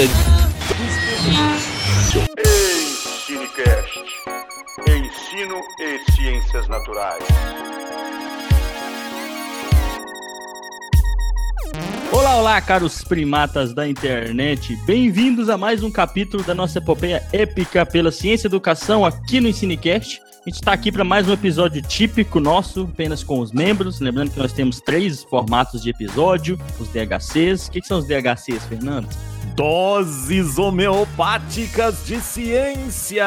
Ensinecast. Ensino e Ciências Naturais. Olá, olá, caros primatas da internet. Bem-vindos a mais um capítulo da nossa epopeia épica pela ciência e educação aqui no Ensinecast. A gente está aqui para mais um episódio típico nosso, apenas com os membros. Lembrando que nós temos três formatos de episódio: os DHCs. O que, que são os DHCs, Fernando? Doses homeopáticas de ciência!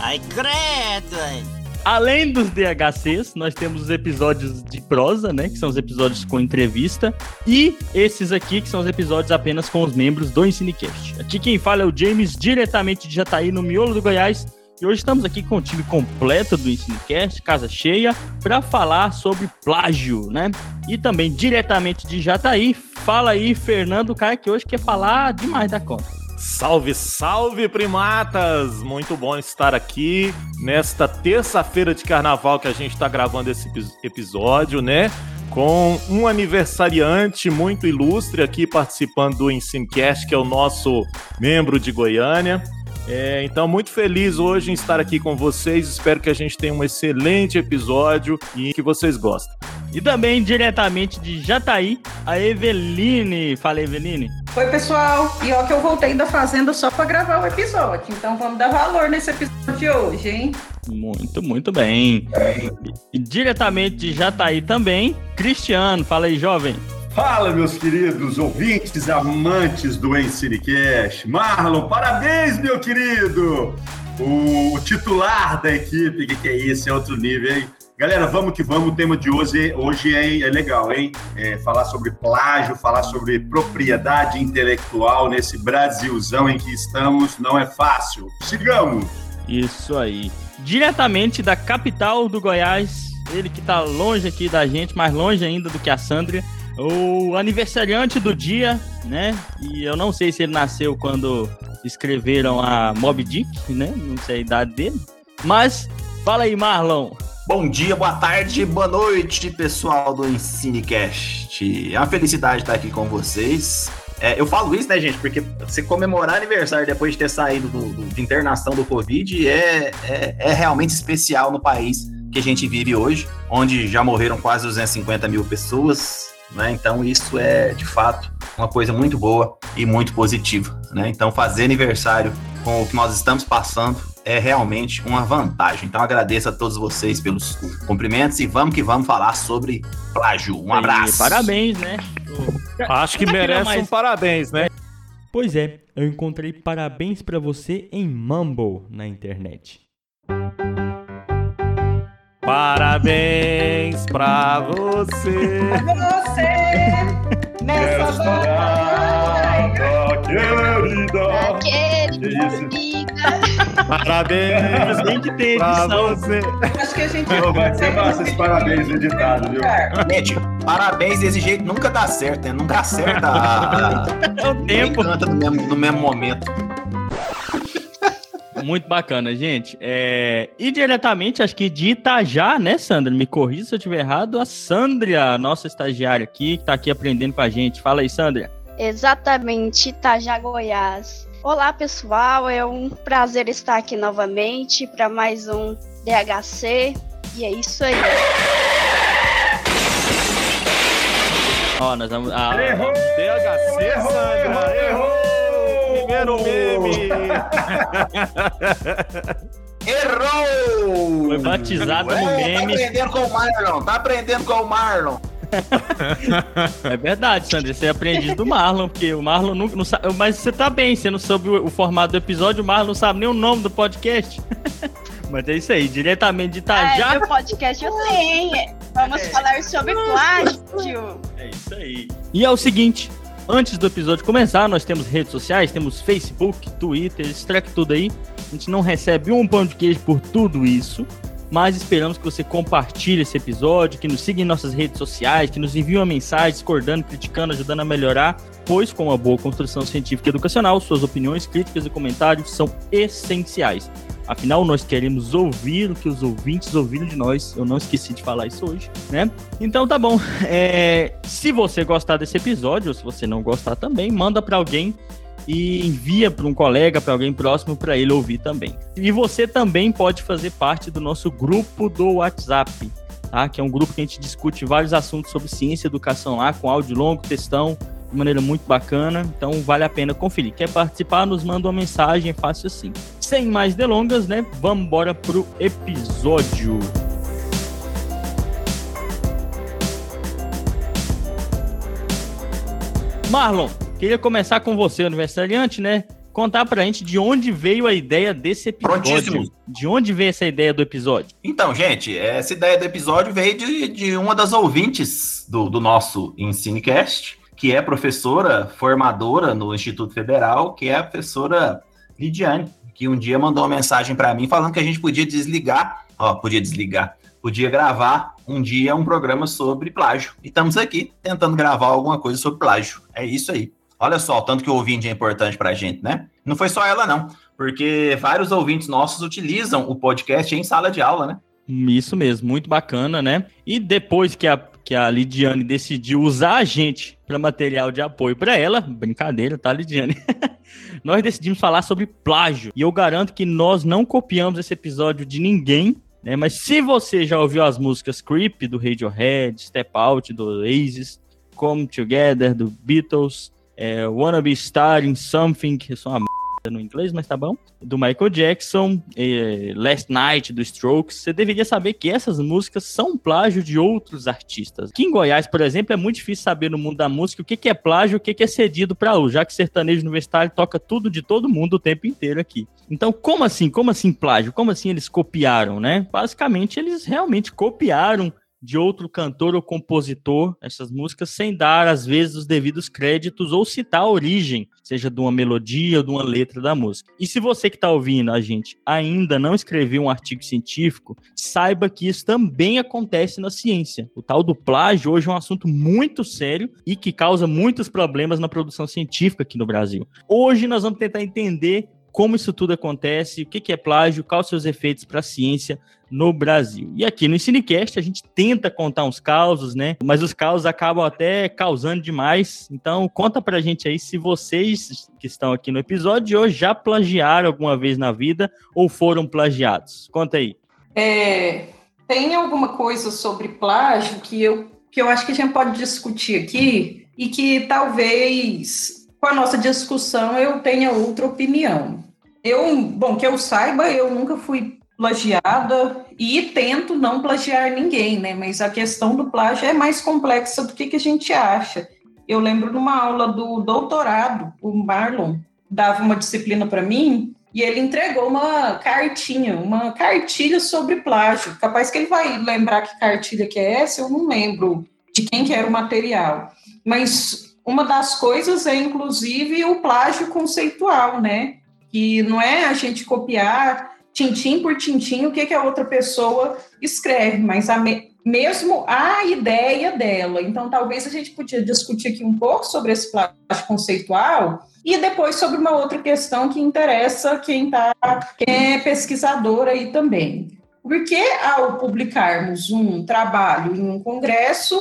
Ai, credo! hein? Além dos DHCs, nós temos os episódios de prosa, né? Que são os episódios com entrevista. E esses aqui, que são os episódios apenas com os membros do Ensinecast. Aqui quem fala é o James, diretamente de Jataí, no miolo do Goiás. E hoje estamos aqui com o time completo do Ensinecast, casa cheia, para falar sobre plágio, né? E também diretamente de Jataí, fala aí, Fernando, cara que hoje quer falar demais da conta. Salve, salve, primatas! Muito bom estar aqui nesta terça-feira de carnaval que a gente está gravando esse epi- episódio, né? Com um aniversariante muito ilustre aqui participando do Ensinecast, que é o nosso membro de Goiânia. É, então, muito feliz hoje em estar aqui com vocês. Espero que a gente tenha um excelente episódio e que vocês gostem. E também diretamente de Jataí, a Eveline. Fala, Eveline. Oi, pessoal. E ó que eu voltei da fazenda só pra gravar o episódio. Então vamos dar valor nesse episódio de hoje, hein? Muito, muito bem. E diretamente de Jataí também, Cristiano. Fala aí, jovem. Fala, meus queridos ouvintes, amantes do Ensinecast. Marlon, parabéns, meu querido! O titular da equipe, que, que é isso? É outro nível, hein? Galera, vamos que vamos. O tema de hoje, hoje é, é legal, hein? É falar sobre plágio, falar sobre propriedade intelectual nesse Brasilzão em que estamos. Não é fácil. Sigamos! Isso aí. Diretamente da capital do Goiás, ele que tá longe aqui da gente, mais longe ainda do que a Sandra, o aniversariante do dia, né? E eu não sei se ele nasceu quando escreveram a Mob Dick, né? Não sei a idade dele. Mas fala aí, Marlon. Bom dia, boa tarde, boa noite, pessoal do Ensinecast. É uma felicidade estar aqui com vocês. É, eu falo isso, né, gente, porque você comemorar aniversário depois de ter saído do, do- de internação do Covid é, é, é realmente especial no país que a gente vive hoje, onde já morreram quase 250 mil pessoas, né? Então isso é, de fato, uma coisa muito boa e muito positiva, né? Então fazer aniversário com o que nós estamos passando é realmente uma vantagem. Então agradeço a todos vocês pelos cumprimentos e vamos que vamos falar sobre plágio. Um abraço. parabéns, né? Acho que é merece mais- um parabéns, né? Pois é, eu encontrei parabéns pra você em Mumble na internet. Parabéns pra você. Você nessa batalha. querida! Aquele Que isso? liga. Parabéns Tem que ter pra edição. você. Acho que a gente Ô, vai ser massa esse parabéns editado, viu? Gente, parabéns desse jeito nunca dá certo, né? Nunca acerta a, a, É o tempo. canta no mesmo, no mesmo momento. Muito bacana, gente. É, E diretamente, acho que de Itajá, né, Sandra? Me corrija se eu estiver errado. A Sandra, nossa estagiária aqui, que tá aqui aprendendo com a gente. Fala aí, Sandra. Exatamente, Itajá, Goiás. Olá, pessoal. É um prazer estar aqui novamente para mais um DHC. E é isso aí. Ó, nós vamos. Ah, DHC, Sandra. Errou! Primeiro meme. Errou! Foi batizado Ué, no Tá meme. aprendendo com o Marlon, tá aprendendo com o Marlon. É verdade, Sandra. Você é aprendiz do Marlon, porque o Marlon nunca não sabe. Mas você tá bem, você não soube o, o formato do episódio, o Marlon não sabe nem o nome do podcast. Mas é isso aí, diretamente de Itajá. meu podcast eu sei. Vamos falar sobre plágio. É isso aí. E é o seguinte, antes do episódio começar, nós temos redes sociais, temos Facebook, Twitter, treco tudo aí. A gente não recebe um pão de queijo por tudo isso, mas esperamos que você compartilhe esse episódio, que nos siga em nossas redes sociais, que nos envie uma mensagem discordando, criticando, ajudando a melhorar, pois com uma boa construção científica e educacional, suas opiniões, críticas e comentários são essenciais. Afinal, nós queremos ouvir o que os ouvintes ouviram de nós. Eu não esqueci de falar isso hoje, né? Então tá bom. É, se você gostar desse episódio, ou se você não gostar também, manda para alguém e envia para um colega, para alguém próximo, para ele ouvir também. E você também pode fazer parte do nosso grupo do WhatsApp, tá? Que é um grupo que a gente discute vários assuntos sobre ciência e educação lá, com áudio longo, textão, de maneira muito bacana. Então vale a pena conferir. Quer participar? Nos manda uma mensagem, é fácil assim. Sem mais delongas, né? Vamos embora pro episódio. Marlon, queria começar com você, aniversariante, né? Contar pra gente de onde veio a ideia desse episódio. Prontíssimo. De onde veio essa ideia do episódio? Então, gente, essa ideia do episódio veio de, de uma das ouvintes do, do nosso Ensinecast, que é professora formadora no Instituto Federal, que é a professora Lidiane, que um dia mandou uma mensagem para mim falando que a gente podia desligar, ó, podia desligar, podia gravar um dia um programa sobre plágio. E estamos aqui tentando gravar alguma coisa sobre plágio. É isso aí. Olha só, o tanto que o ouvinte é importante para a gente, né? Não foi só ela, não, porque vários ouvintes nossos utilizam o podcast em sala de aula, né? Isso mesmo, muito bacana, né? E depois que a, que a Lidiane decidiu usar a gente para material de apoio para ela, brincadeira, tá, Lidiane? nós decidimos falar sobre plágio. E eu garanto que nós não copiamos esse episódio de ninguém, né? Mas se você já ouviu as músicas Creep do Radiohead, Step Out do Oasis, Come Together do Beatles, é, Wanna Be Star in Something, que são uma no inglês, mas tá bom, do Michael Jackson, é, Last Night do Strokes, você deveria saber que essas músicas são plágio de outros artistas. Aqui em Goiás, por exemplo, é muito difícil saber no mundo da música o que, que é plágio e o que, que é cedido para outro, já que sertanejo universitário toca tudo de todo mundo o tempo inteiro aqui. Então, como assim? Como assim plágio? Como assim eles copiaram, né? Basicamente, eles realmente copiaram de outro cantor ou compositor essas músicas sem dar, às vezes, os devidos créditos ou citar a origem, seja de uma melodia ou de uma letra da música. E se você que está ouvindo a gente ainda não escreveu um artigo científico, saiba que isso também acontece na ciência. O tal do plágio hoje é um assunto muito sério e que causa muitos problemas na produção científica aqui no Brasil. Hoje nós vamos tentar entender como isso tudo acontece, o que é plágio, quais os seus efeitos para a ciência no Brasil. E aqui no Cinecast a gente tenta contar uns causos, né? Mas os causos acabam até causando demais. Então conta pra gente aí se vocês que estão aqui no episódio de hoje já plagiaram alguma vez na vida ou foram plagiados. Conta aí. É, tem alguma coisa sobre plágio que eu, que eu acho que a gente pode discutir aqui e que talvez com a nossa discussão eu tenha outra opinião. Eu, bom, que eu saiba, eu nunca fui plagiada e tento não plagiar ninguém, né? Mas a questão do plágio é mais complexa do que, que a gente acha. Eu lembro numa aula do doutorado, o Marlon dava uma disciplina para mim e ele entregou uma cartinha, uma cartilha sobre plágio. Capaz que ele vai lembrar que cartilha que é essa, eu não lembro de quem que era o material. Mas uma das coisas é, inclusive, o plágio conceitual, né? Que não é a gente copiar tintim por tintim o que, que a outra pessoa escreve, mas a me mesmo a ideia dela. Então, talvez a gente podia discutir aqui um pouco sobre esse plágio conceitual e depois sobre uma outra questão que interessa quem, tá, quem é pesquisador aí também. Porque ao publicarmos um trabalho em um congresso,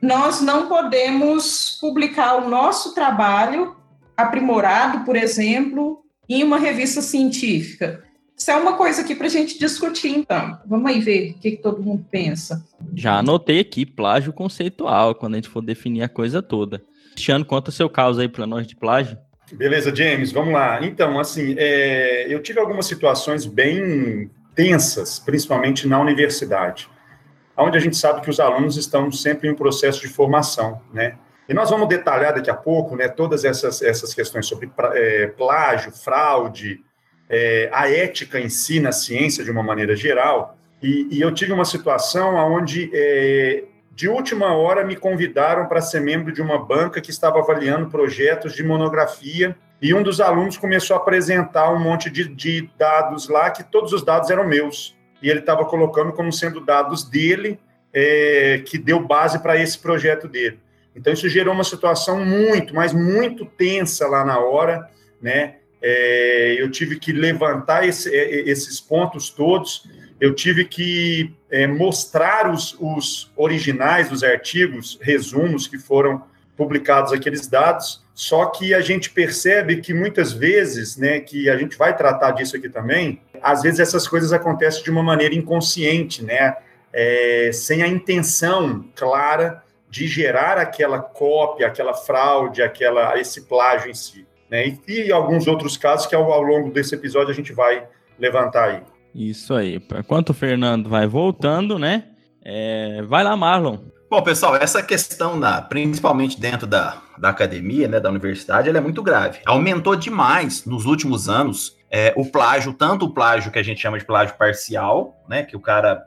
nós não podemos publicar o nosso trabalho aprimorado, por exemplo, em uma revista científica. Isso é uma coisa aqui para a gente discutir, então. Vamos aí ver o que, que, todo mundo pensa. Já anotei aqui plágio conceitual, quando a gente for definir a coisa toda. Cristiano, conta o seu caso aí para nós de plágio. Beleza, James, vamos lá. Então, assim, é, eu tive algumas situações bem tensas, principalmente na universidade onde a gente sabe que os alunos estão sempre em um processo de formação, né? E nós vamos detalhar daqui a pouco, né, todas essas, essas questões sobre é, plágio, fraude, é, a ética em si na ciência de uma maneira geral. E, e eu tive uma situação onde, é, de última hora, me convidaram para ser membro de uma banca que estava avaliando projetos de monografia e um dos alunos começou a apresentar um monte de, de dados lá, que todos os dados eram meus e ele estava colocando como sendo dados dele é, que deu base para esse projeto dele. Então, isso gerou uma situação muito, mas muito tensa lá na hora, né? é, eu tive que levantar esse, é, esses pontos todos, eu tive que é, mostrar os, os originais dos artigos, resumos que foram publicados aqueles dados, só que a gente percebe que muitas vezes, né, que a gente vai tratar disso aqui também, às vezes essas coisas acontecem de uma maneira inconsciente, né, é, sem a intenção clara de gerar aquela cópia, aquela fraude, aquela esse plágio em si. Né? E, e alguns outros casos que ao, ao longo desse episódio a gente vai levantar aí. Isso aí. Enquanto o Fernando vai voltando, né? É... Vai lá, Marlon. Bom, pessoal, essa questão, na, principalmente dentro da, da academia, né, da universidade, ela é muito grave. Aumentou demais nos últimos anos é, o plágio, tanto o plágio que a gente chama de plágio parcial, né, que o cara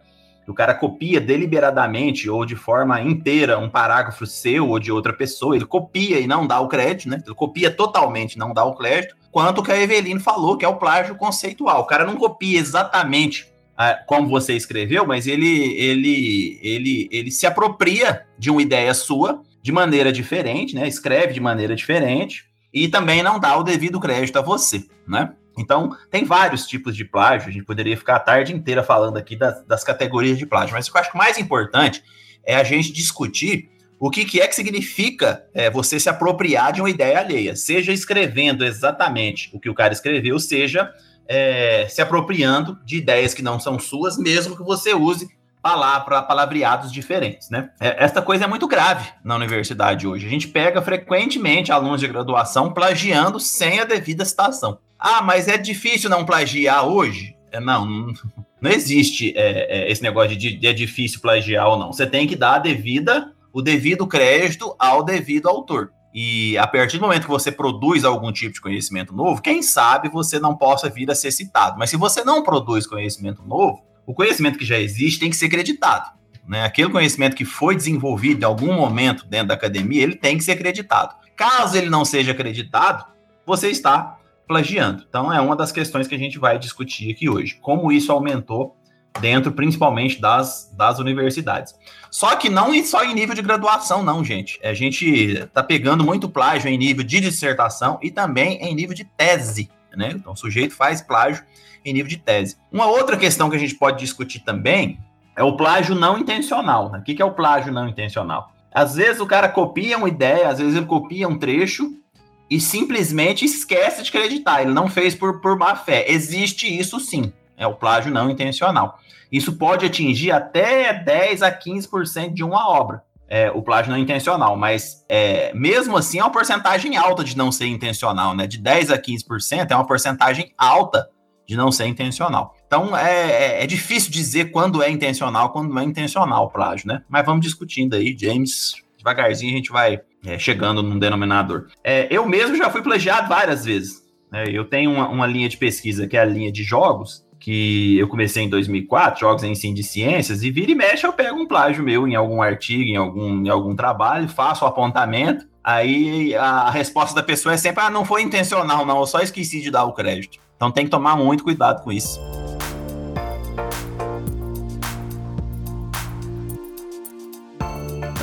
o cara copia deliberadamente ou de forma inteira um parágrafo seu ou de outra pessoa, ele copia e não dá o crédito, né? Ele copia totalmente, não dá o crédito, quanto que a Eveline falou, que é o plágio conceitual. O cara não copia exatamente ah, como você escreveu, mas ele, ele, ele, ele se apropria de uma ideia sua de maneira diferente, né? Escreve de maneira diferente e também não dá o devido crédito a você, né? Então, tem vários tipos de plágio, a gente poderia ficar a tarde inteira falando aqui das, das categorias de plágio, mas o que eu acho que mais importante é a gente discutir o que, que é que significa é, você se apropriar de uma ideia alheia, seja escrevendo exatamente o que o cara escreveu, seja é, se apropriando de ideias que não são suas, mesmo que você use palavra, palavreados diferentes, né? É, esta coisa é muito grave na universidade hoje. A gente pega frequentemente alunos de graduação plagiando sem a devida citação. Ah, mas é difícil não plagiar hoje? É, não, não, não existe é, é, esse negócio de, de é difícil plagiar ou não. Você tem que dar a devida, o devido crédito ao devido autor. E a partir do momento que você produz algum tipo de conhecimento novo, quem sabe você não possa vir a ser citado. Mas se você não produz conhecimento novo, o conhecimento que já existe tem que ser creditado. Né? Aquele conhecimento que foi desenvolvido em algum momento dentro da academia, ele tem que ser acreditado. Caso ele não seja acreditado, você está plagiando. Então, é uma das questões que a gente vai discutir aqui hoje. Como isso aumentou dentro, principalmente, das, das universidades. Só que não só em nível de graduação, não, gente. A gente está pegando muito plágio em nível de dissertação e também em nível de tese. Né? Então, o sujeito faz plágio em nível de tese. Uma outra questão que a gente pode discutir também é o plágio não intencional. Né? O que é o plágio não intencional? Às vezes o cara copia uma ideia, às vezes ele copia um trecho e simplesmente esquece de acreditar. Ele não fez por, por má fé. Existe isso sim. É o plágio não intencional. Isso pode atingir até 10 a 15% de uma obra. É, o plágio não intencional, mas é, mesmo assim é uma porcentagem alta de não ser intencional, né? De 10 a 15% é uma porcentagem alta de não ser intencional. Então é, é, é difícil dizer quando é intencional, quando não é intencional o plágio, né? Mas vamos discutindo aí, James. Devagarzinho a gente vai é, chegando num denominador. É, eu mesmo já fui plagiado várias vezes. Né? Eu tenho uma, uma, linha de pesquisa que é a linha de jogos, que eu comecei em 2004, jogos em ensino de ciências, e vira e mexe eu pego um plágio meu em algum artigo, em algum, em algum trabalho, faço o apontamento, aí a resposta da pessoa é sempre, ah, não foi intencional não, eu só esqueci de dar o crédito. Então tem que tomar muito cuidado com isso.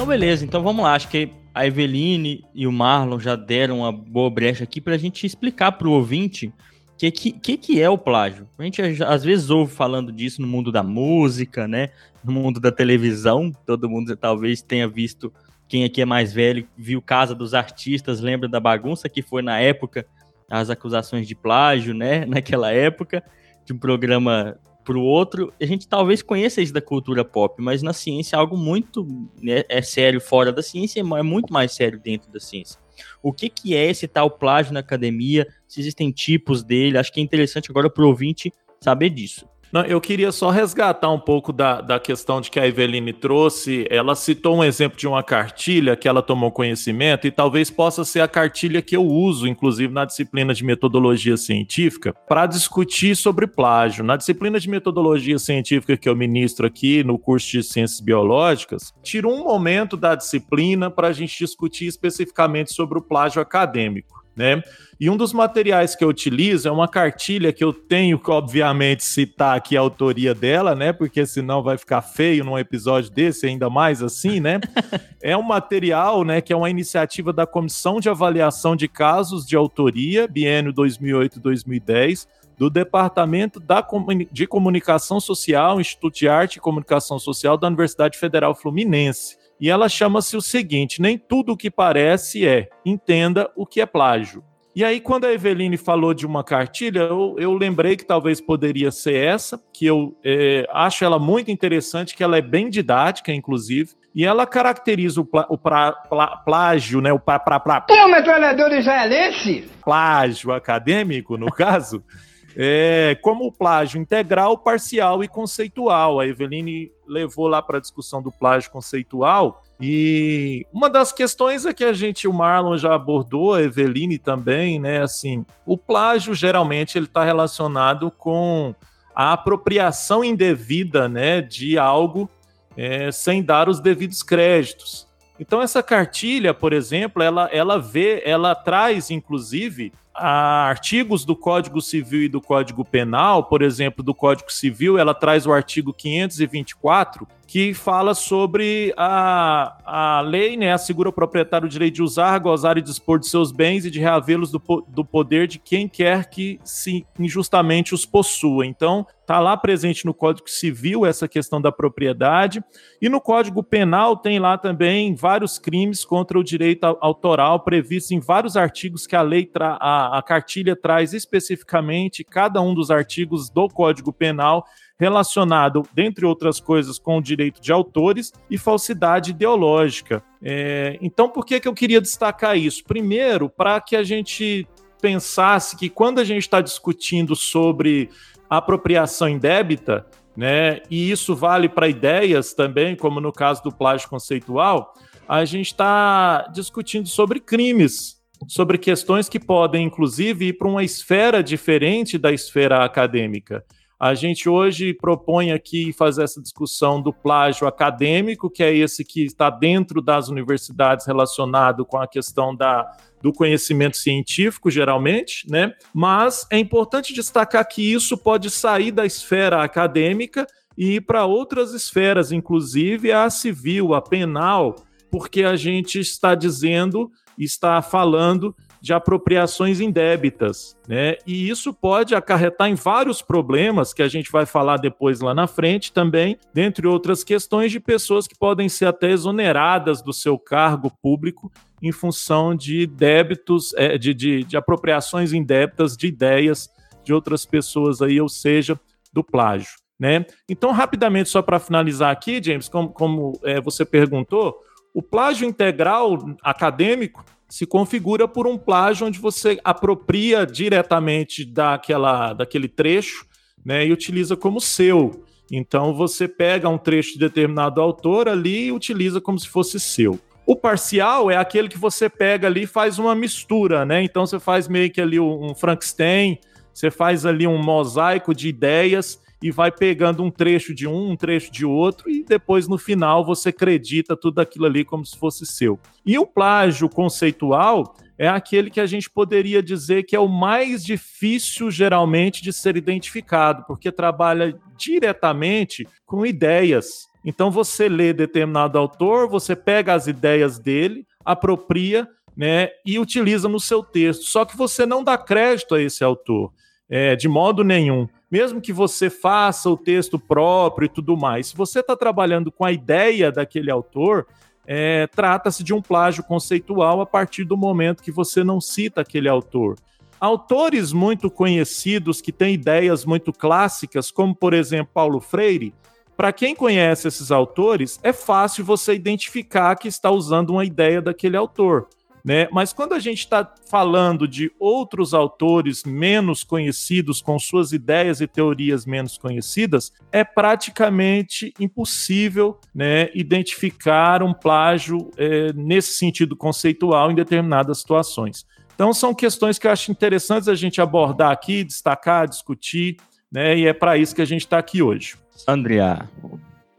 Então beleza, então vamos lá, acho que a Eveline e o Marlon já deram uma boa brecha aqui para a gente explicar para o ouvinte o que, que, que é o plágio. A gente às vezes ouve falando disso no mundo da música, né? No mundo da televisão. Todo mundo talvez tenha visto, quem aqui é mais velho, viu Casa dos Artistas, lembra da bagunça que foi na época as acusações de plágio, né? Naquela época, de um programa para o outro, a gente talvez conheça isso da cultura pop, mas na ciência é algo muito né, é sério fora da ciência, é muito mais sério dentro da ciência. O que, que é esse tal plágio na academia? Se existem tipos dele? Acho que é interessante agora para o ouvinte saber disso. Não, eu queria só resgatar um pouco da, da questão de que a Eveline trouxe. Ela citou um exemplo de uma cartilha que ela tomou conhecimento e talvez possa ser a cartilha que eu uso, inclusive na disciplina de metodologia científica, para discutir sobre plágio. Na disciplina de metodologia científica que eu ministro aqui no curso de ciências biológicas, tiro um momento da disciplina para a gente discutir especificamente sobre o plágio acadêmico. Né? E um dos materiais que eu utilizo é uma cartilha que eu tenho que, obviamente, citar aqui a autoria dela, né? Porque senão vai ficar feio num episódio desse, ainda mais assim, né? é um material, né, que é uma iniciativa da Comissão de Avaliação de Casos de Autoria, biênio 2008-2010, do Departamento da de Comunicação Social, Instituto de Arte e Comunicação Social da Universidade Federal Fluminense. E ela chama-se o seguinte: nem tudo o que parece é. Entenda o que é plágio. E aí, quando a Eveline falou de uma cartilha, eu, eu lembrei que talvez poderia ser essa, que eu é, acho ela muito interessante, que ela é bem didática, inclusive, e ela caracteriza o, o pra, plá, plágio, né? O pra, pra, pra, Pô, metralhador israelense! Plágio acadêmico, no caso, é, como o plágio integral, parcial e conceitual. A Eveline levou lá para a discussão do plágio conceitual. E uma das questões é que a gente, o Marlon já abordou, a Eveline também, né? Assim, o plágio geralmente ele está relacionado com a apropriação indevida, né, de algo é, sem dar os devidos créditos. Então essa cartilha, por exemplo, ela, ela vê, ela traz, inclusive, artigos do Código Civil e do Código Penal, por exemplo, do Código Civil, ela traz o artigo 524, que fala sobre a, a lei, né, assegura ao proprietário o direito de usar, gozar e dispor de seus bens e de reavê-los do, do poder de quem quer que se injustamente os possua. Então, está lá presente no Código Civil essa questão da propriedade, e no Código Penal tem lá também vários crimes contra o direito autoral previstos em vários artigos que a lei, a, a cartilha traz especificamente, cada um dos artigos do Código Penal relacionado, dentre outras coisas, com o direito de autores e falsidade ideológica. É, então, por que, que eu queria destacar isso? Primeiro, para que a gente pensasse que quando a gente está discutindo sobre apropriação indébita, né, e isso vale para ideias também, como no caso do plágio conceitual, a gente está discutindo sobre crimes, sobre questões que podem, inclusive, ir para uma esfera diferente da esfera acadêmica. A gente hoje propõe aqui fazer essa discussão do plágio acadêmico, que é esse que está dentro das universidades relacionado com a questão da, do conhecimento científico, geralmente, né? Mas é importante destacar que isso pode sair da esfera acadêmica e ir para outras esferas, inclusive a civil, a penal, porque a gente está dizendo, está falando de apropriações indébitas, né? E isso pode acarretar em vários problemas que a gente vai falar depois lá na frente também, dentre outras questões de pessoas que podem ser até exoneradas do seu cargo público em função de débitos, é, de, de, de apropriações indébitas de ideias de outras pessoas aí, ou seja, do plágio. Né? Então, rapidamente, só para finalizar aqui, James, como, como é, você perguntou, o plágio integral acadêmico se configura por um plágio onde você apropria diretamente daquela, daquele trecho né, e utiliza como seu. Então você pega um trecho de determinado autor ali e utiliza como se fosse seu. O parcial é aquele que você pega ali e faz uma mistura, né? Então você faz meio que ali um Frankenstein, você faz ali um mosaico de ideias e vai pegando um trecho de um, um trecho de outro, e depois no final você acredita tudo aquilo ali como se fosse seu. E o plágio conceitual é aquele que a gente poderia dizer que é o mais difícil, geralmente, de ser identificado, porque trabalha diretamente com ideias. Então você lê determinado autor, você pega as ideias dele, apropria né, e utiliza no seu texto. Só que você não dá crédito a esse autor, é, de modo nenhum mesmo que você faça o texto próprio e tudo mais, se você está trabalhando com a ideia daquele autor, é, trata-se de um plágio conceitual a partir do momento que você não cita aquele autor. Autores muito conhecidos que têm ideias muito clássicas, como por exemplo Paulo Freire, para quem conhece esses autores, é fácil você identificar que está usando uma ideia daquele autor. Né? Mas quando a gente está falando de outros autores menos conhecidos, com suas ideias e teorias menos conhecidas, é praticamente impossível né, identificar um plágio é, nesse sentido conceitual em determinadas situações. Então, são questões que eu acho interessantes a gente abordar aqui, destacar, discutir, né? E é para isso que a gente está aqui hoje. Andrea.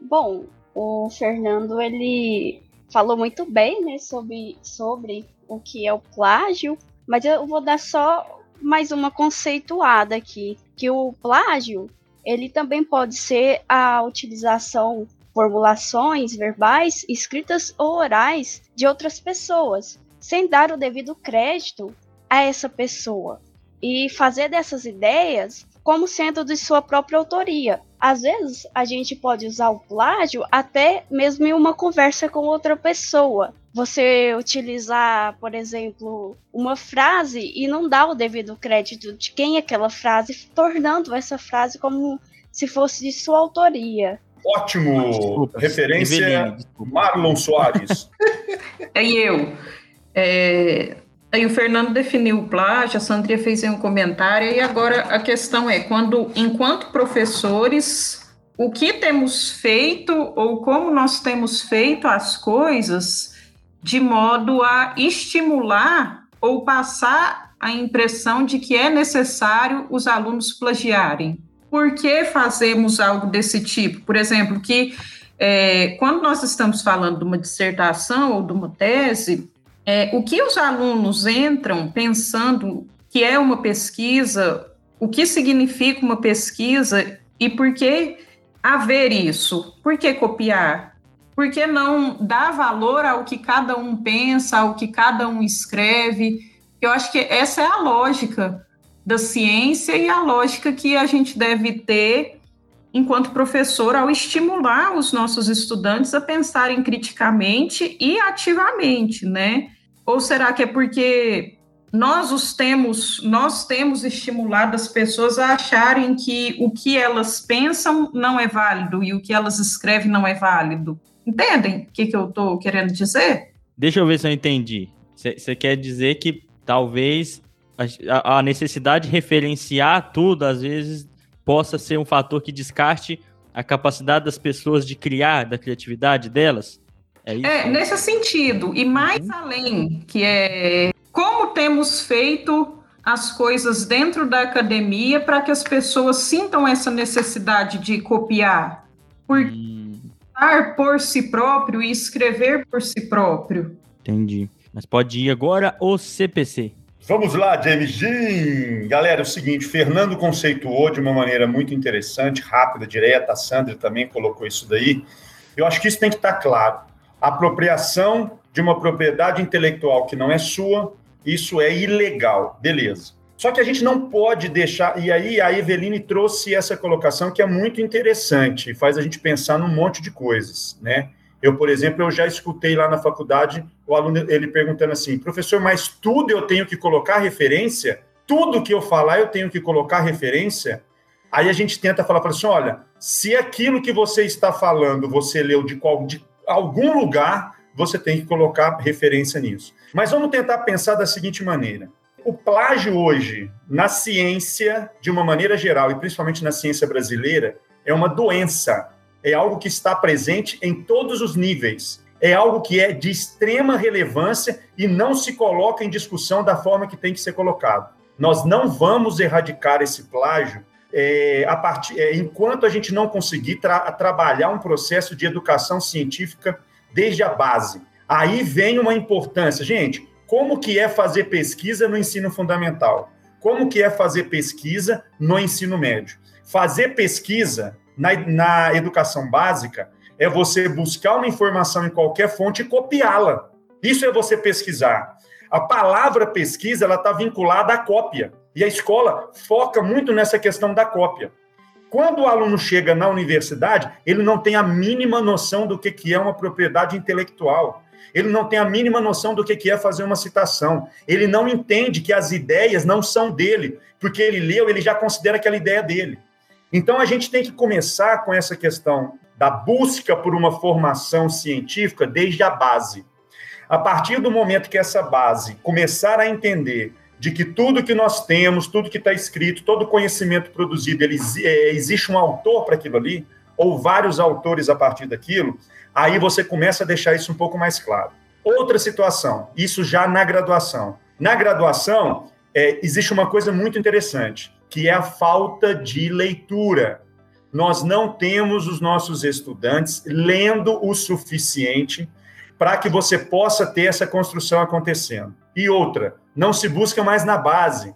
Bom, o Fernando ele falou muito bem, né, sobre, sobre o que é o plágio. Mas eu vou dar só mais uma conceituada aqui, que o plágio, ele também pode ser a utilização formulações verbais, escritas ou orais de outras pessoas, sem dar o devido crédito a essa pessoa e fazer dessas ideias como sendo de sua própria autoria. Às vezes, a gente pode usar o plágio até mesmo em uma conversa com outra pessoa. Você utilizar, por exemplo, uma frase e não dar o devido crédito de quem é aquela frase, tornando essa frase como se fosse de sua autoria. Ótimo! Desculpa, Referência desculpa. Marlon Soares. Aí eu. É, aí o Fernando definiu o plágio, a Sandria fez aí um comentário, e agora a questão é, quando, enquanto professores, o que temos feito ou como nós temos feito as coisas de modo a estimular ou passar a impressão de que é necessário os alunos plagiarem. Por que fazemos algo desse tipo? Por exemplo, que é, quando nós estamos falando de uma dissertação ou de uma tese, é, o que os alunos entram pensando que é uma pesquisa, o que significa uma pesquisa e por que haver isso? Por que copiar? Por que não dar valor ao que cada um pensa, ao que cada um escreve? Eu acho que essa é a lógica da ciência e a lógica que a gente deve ter enquanto professor ao estimular os nossos estudantes a pensarem criticamente e ativamente, né? Ou será que é porque nós os temos, nós temos estimulado as pessoas a acharem que o que elas pensam não é válido e o que elas escrevem não é válido? Entendem o que, que eu estou querendo dizer? Deixa eu ver se eu entendi. Você quer dizer que talvez a, a necessidade de referenciar tudo, às vezes, possa ser um fator que descarte a capacidade das pessoas de criar, da criatividade delas? É isso? É, nesse sentido, e mais além, que é como temos feito as coisas dentro da academia para que as pessoas sintam essa necessidade de copiar. Por Hum, estar por si próprio e escrever por si próprio. entendi. Mas pode ir agora o CPC. Vamos lá, James Jean. Galera, é o seguinte, Fernando conceituou de uma maneira muito interessante, rápida, direta, a Sandra também colocou isso daí. Eu acho que isso tem que estar claro. Apropriação de uma propriedade intelectual que não é sua, isso é ilegal, beleza. Só que a gente não pode deixar, e aí a Eveline trouxe essa colocação que é muito interessante, faz a gente pensar num monte de coisas, né? Eu, por exemplo, eu já escutei lá na faculdade o aluno ele perguntando assim, professor, mas tudo eu tenho que colocar referência? Tudo que eu falar eu tenho que colocar referência? Aí a gente tenta falar para assim, olha, se aquilo que você está falando você leu de, qual, de algum lugar, você tem que colocar referência nisso. Mas vamos tentar pensar da seguinte maneira. O plágio hoje, na ciência, de uma maneira geral, e principalmente na ciência brasileira, é uma doença. É algo que está presente em todos os níveis. É algo que é de extrema relevância e não se coloca em discussão da forma que tem que ser colocado. Nós não vamos erradicar esse plágio é, a partir, é, enquanto a gente não conseguir tra trabalhar um processo de educação científica desde a base. Aí vem uma importância. Gente, como que é fazer pesquisa no ensino fundamental? Como que é fazer pesquisa no ensino médio? Fazer pesquisa na, na educação básica é você buscar uma informação em qualquer fonte e copiá-la. Isso é você pesquisar. A palavra pesquisa ela está vinculada à cópia. E a escola foca muito nessa questão da cópia. Quando o aluno chega na universidade, ele não tem a mínima noção do que, que é uma propriedade intelectual. Ele não tem a mínima noção do que, é fazer uma citação. Ele não entende que as ideias não são dele, porque ele leu, ele já considera aquela ideia dele. Então a gente tem que começar com essa questão da busca por uma formação científica desde a base. A partir do momento que essa base começar a entender de que tudo que nós temos, tudo que está escrito, todo conhecimento produzido, ele, é, existe um autor para aquilo ali, ou vários autores a partir daquilo, aí você começa a deixar isso um pouco mais claro. Outra situação, isso já na graduação. Na graduação, é, existe uma coisa muito interessante, que é a falta de leitura. Nós não temos os nossos estudantes lendo o suficiente para que você possa ter essa construção acontecendo. E outra, não se busca mais na base.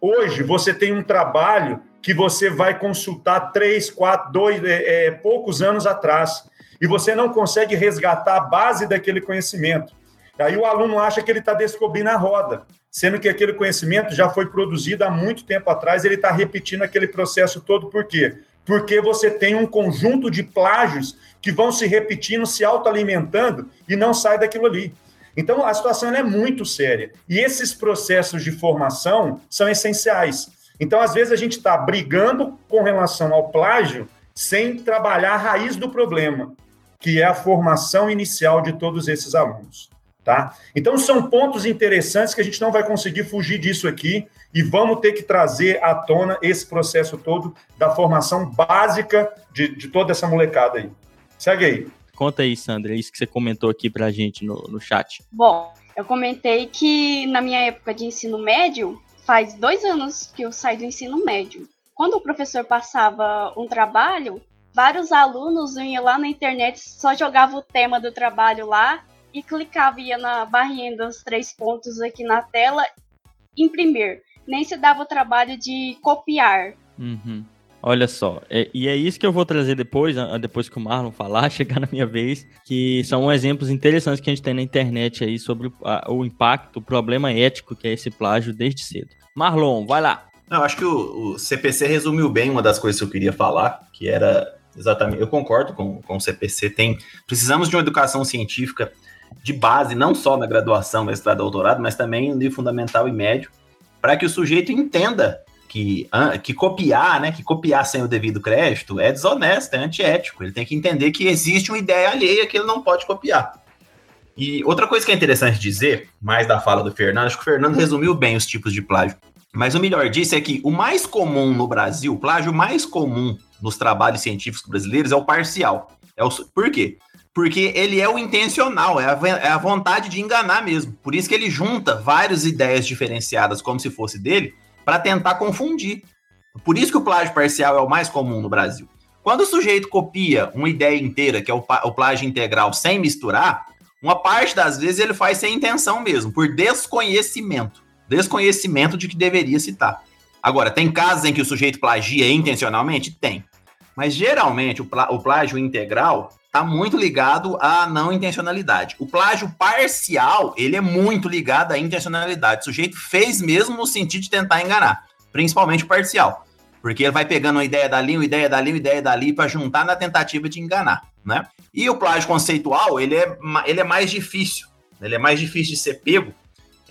Hoje, você tem um trabalho que você vai consultar três, quatro, dois, é, é, poucos anos atrás, e você não consegue resgatar a base daquele conhecimento. Aí o aluno acha que ele está descobrindo a roda, sendo que aquele conhecimento já foi produzido há muito tempo atrás, ele está repetindo aquele processo todo, por quê? Porque você tem um conjunto de plágios que vão se repetindo, se autoalimentando e não sai daquilo ali. Então, a situação é muito séria. E esses processos de formação são essenciais. Então, às vezes, a gente está brigando com relação ao plágio sem trabalhar a raiz do problema, que é a formação inicial de todos esses alunos. Tá? Então, são pontos interessantes que a gente não vai conseguir fugir disso aqui e vamos ter que trazer à tona esse processo todo da formação básica de, de toda essa molecada aí. Segue aí. Conta aí, Sandra, é isso que você comentou aqui pra gente no, no chat. Bom, eu comentei que na minha época de ensino médio, faz dois anos que eu saí do ensino médio. Quando o professor passava um trabalho, vários alunos iam lá na internet, só jogavam o tema do trabalho lá e clicava, ia na barrinha dos três pontos aqui na tela, imprimir. Nem se dava o trabalho de copiar. Uhum. Olha só, é, e é isso que eu vou trazer depois, depois que o Marlon falar, chegar na minha vez, que são exemplos interessantes que a gente tem na internet aí sobre o, a, o impacto, o problema ético que é esse plágio desde cedo. Marlon, vai lá. Eu acho que o, o, CPC resumiu bem uma das coisas que eu queria falar, que era exatamente. Eu concordo com, com o CPC. Tem, precisamos de uma educação científica de base, não só na graduação, mestrado, doutorado, mas também no nível fundamental e médio, para que o sujeito entenda que, que copiar, né, que copiar sem o devido crédito é desonesto, é antiético. Ele tem que entender que existe uma ideia alheia que ele não pode copiar. E outra coisa que é interessante dizer, mais da fala do Fernando, acho que o Fernando resumiu bem os tipos de plágio. Mas o melhor disso é que o mais comum no Brasil, o plágio mais comum nos trabalhos científicos brasileiros é o parcial. É o, por quê? Porque ele é o intencional, é a, é a vontade de enganar mesmo. Por isso que ele junta várias ideias diferenciadas como se fosse dele, para tentar confundir. Por isso que o plágio parcial é o mais comum no Brasil. Quando o sujeito copia uma ideia inteira, que é o, o plágio integral, sem misturar, uma parte das vezes ele faz sem intenção mesmo, por desconhecimento. Desconhecimento de que deveria citar. Agora, tem casos em que o sujeito plagia intencionalmente? Tem. Mas geralmente o, o plágio integral está muito ligado à não intencionalidade. O plágio parcial, ele é muito ligado à intencionalidade. O sujeito fez mesmo no sentido de tentar enganar, principalmente o parcial. Porque ele vai pegando uma ideia dali, uma ideia dali, uma ideia dali para juntar na tentativa de enganar, né? E o plágio conceitual, ele é, ele é mais difícil. Ele é mais difícil de ser pego,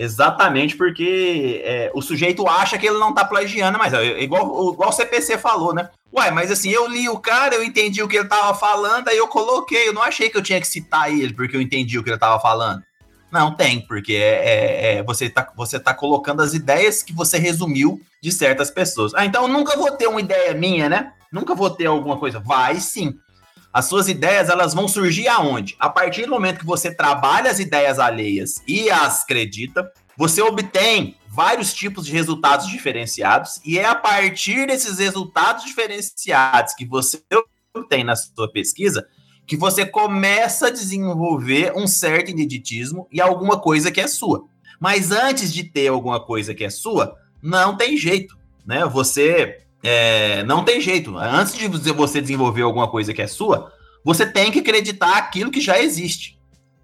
exatamente porque é, o sujeito acha que ele não está plagiando, mas é igual, igual o CPC falou, né? Ué, mas assim, eu li o cara, eu entendi o que ele tava falando, aí eu coloquei. Eu não achei que eu tinha que citar ele porque eu entendi o que ele tava falando. Não, tem, porque é, é, é, você, tá, você tá colocando as ideias que você resumiu de certas pessoas. Ah, então eu nunca vou ter uma ideia minha, né? Nunca vou ter alguma coisa. Vai sim. As suas ideias, elas vão surgir aonde? A partir do momento que você trabalha as ideias alheias e as acredita, você obtém vários tipos de resultados diferenciados, e é a partir desses resultados diferenciados que você tem na sua pesquisa que você começa a desenvolver um certo ineditismo e alguma coisa que é sua. Mas antes de ter alguma coisa que é sua, não tem jeito, né? Você é, não tem jeito. Antes de você desenvolver alguma coisa que é sua, você tem que acreditar aquilo que já existe.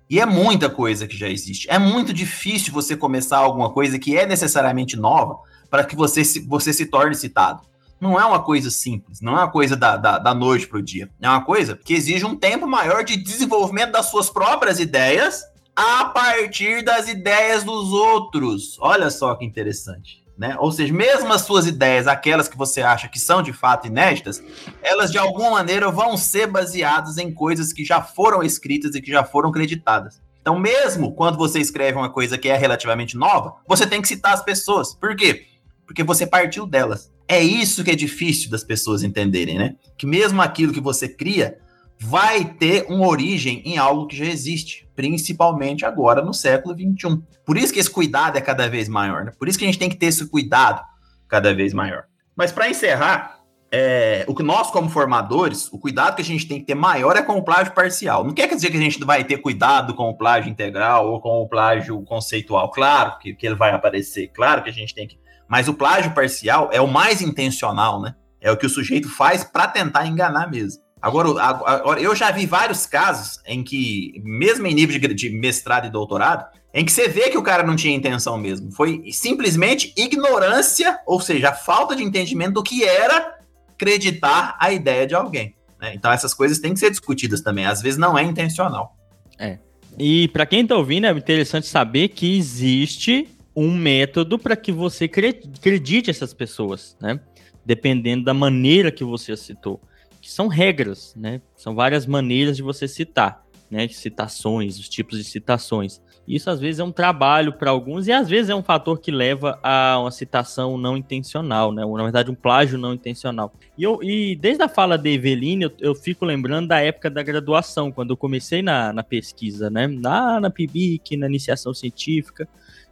E é muita coisa que já existe. É muito difícil você começar alguma coisa que é necessariamente nova para que você se, você se torne citado. Não é uma coisa simples, não é uma coisa da, da, da noite para o dia. É uma coisa que exige um tempo maior de desenvolvimento das suas próprias ideias a partir das ideias dos outros. Olha só que interessante. Né? Ou seja, mesmo as suas ideias, aquelas que você acha que são de fato inéditas, elas de alguma maneira vão ser baseadas em coisas que já foram escritas e que já foram creditadas. Então, mesmo quando você escreve uma coisa que é relativamente nova, você tem que citar as pessoas. Por quê? Porque você partiu delas. É isso que é difícil das pessoas entenderem, né? Que mesmo aquilo que você cria vai ter uma origem em algo que já existe, principalmente agora no século XXI. Por isso que esse cuidado é cada vez maior, né? Por isso que a gente tem que ter esse cuidado cada vez maior. Mas para encerrar, é, o que nós, como formadores, o cuidado que a gente tem que ter maior é com o plágio parcial. Não quer dizer que a gente vai ter cuidado com o plágio integral ou com o plágio conceitual. Claro que, que ele vai aparecer, claro que a gente tem que. Mas o plágio parcial é o mais intencional, né? É o que o sujeito faz para tentar enganar mesmo. Agora, agora, eu já vi vários casos em que, mesmo em nível de, de mestrado e doutorado, em que você vê que o cara não tinha intenção mesmo. Foi simplesmente ignorância, ou seja, falta de entendimento do que era acreditar a ideia de alguém. Né? Então essas coisas têm que ser discutidas também. Às vezes não é intencional. É. E para quem está ouvindo, é interessante saber que existe um método para que você acredite essas pessoas, né? Dependendo da maneira que você citou. Que são regras, né? São várias maneiras de você citar, né? Citações, os tipos de citações. Isso às vezes é um trabalho para alguns e às vezes é um fator que leva a uma citação não intencional, né? Na verdade, um plágio não intencional. E, eu, e desde a fala de Eveline, eu, eu, fico lembrando da época da graduação, quando eu comecei na, na pesquisa, né? Lá na PIBIC, na iniciação científica.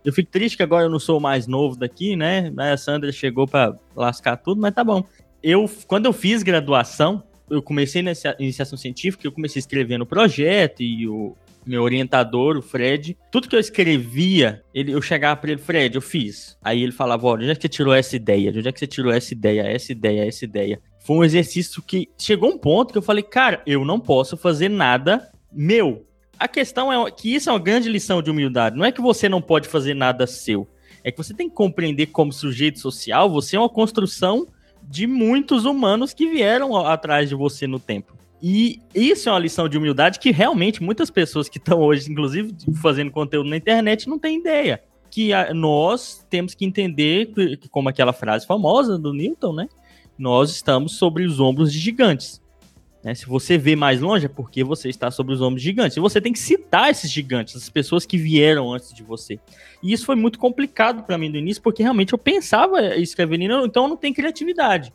Eu fico triste que agora eu não sou o mais novo daqui, né? A Sandra chegou para lascar tudo, mas tá bom. Eu, quando eu fiz graduação, eu comecei nessa iniciação científica, eu comecei escrevendo o projeto e o, meu orientador, o Fred, tudo que eu escrevia, ele, eu chegava para ele, Fred, eu fiz. Aí ele falava, olha, onde é que você tirou essa ideia? De onde é que você tirou essa ideia, essa ideia, essa ideia? Foi um exercício que chegou um ponto que eu falei, cara, eu não posso fazer nada meu. A questão é que isso é uma grande lição de humildade. Não é que você não pode fazer nada seu. É que você tem que compreender como sujeito social, você é uma construção de muitos humanos que vieram atrás de você no tempo. E isso é uma lição de humildade que realmente muitas pessoas que estão hoje, inclusive, fazendo conteúdo na internet, não têm ideia. Que a, nós temos que entender, como aquela frase famosa do Newton, né? Nós estamos sobre os ombros de gigantes. Né? Se você vê mais longe, é porque você está sobre os ombros gigantes. E você tem que citar esses gigantes, as pessoas que vieram antes de você. E isso foi muito complicado para mim no início, porque realmente eu pensava escrever, então não tem criatividade.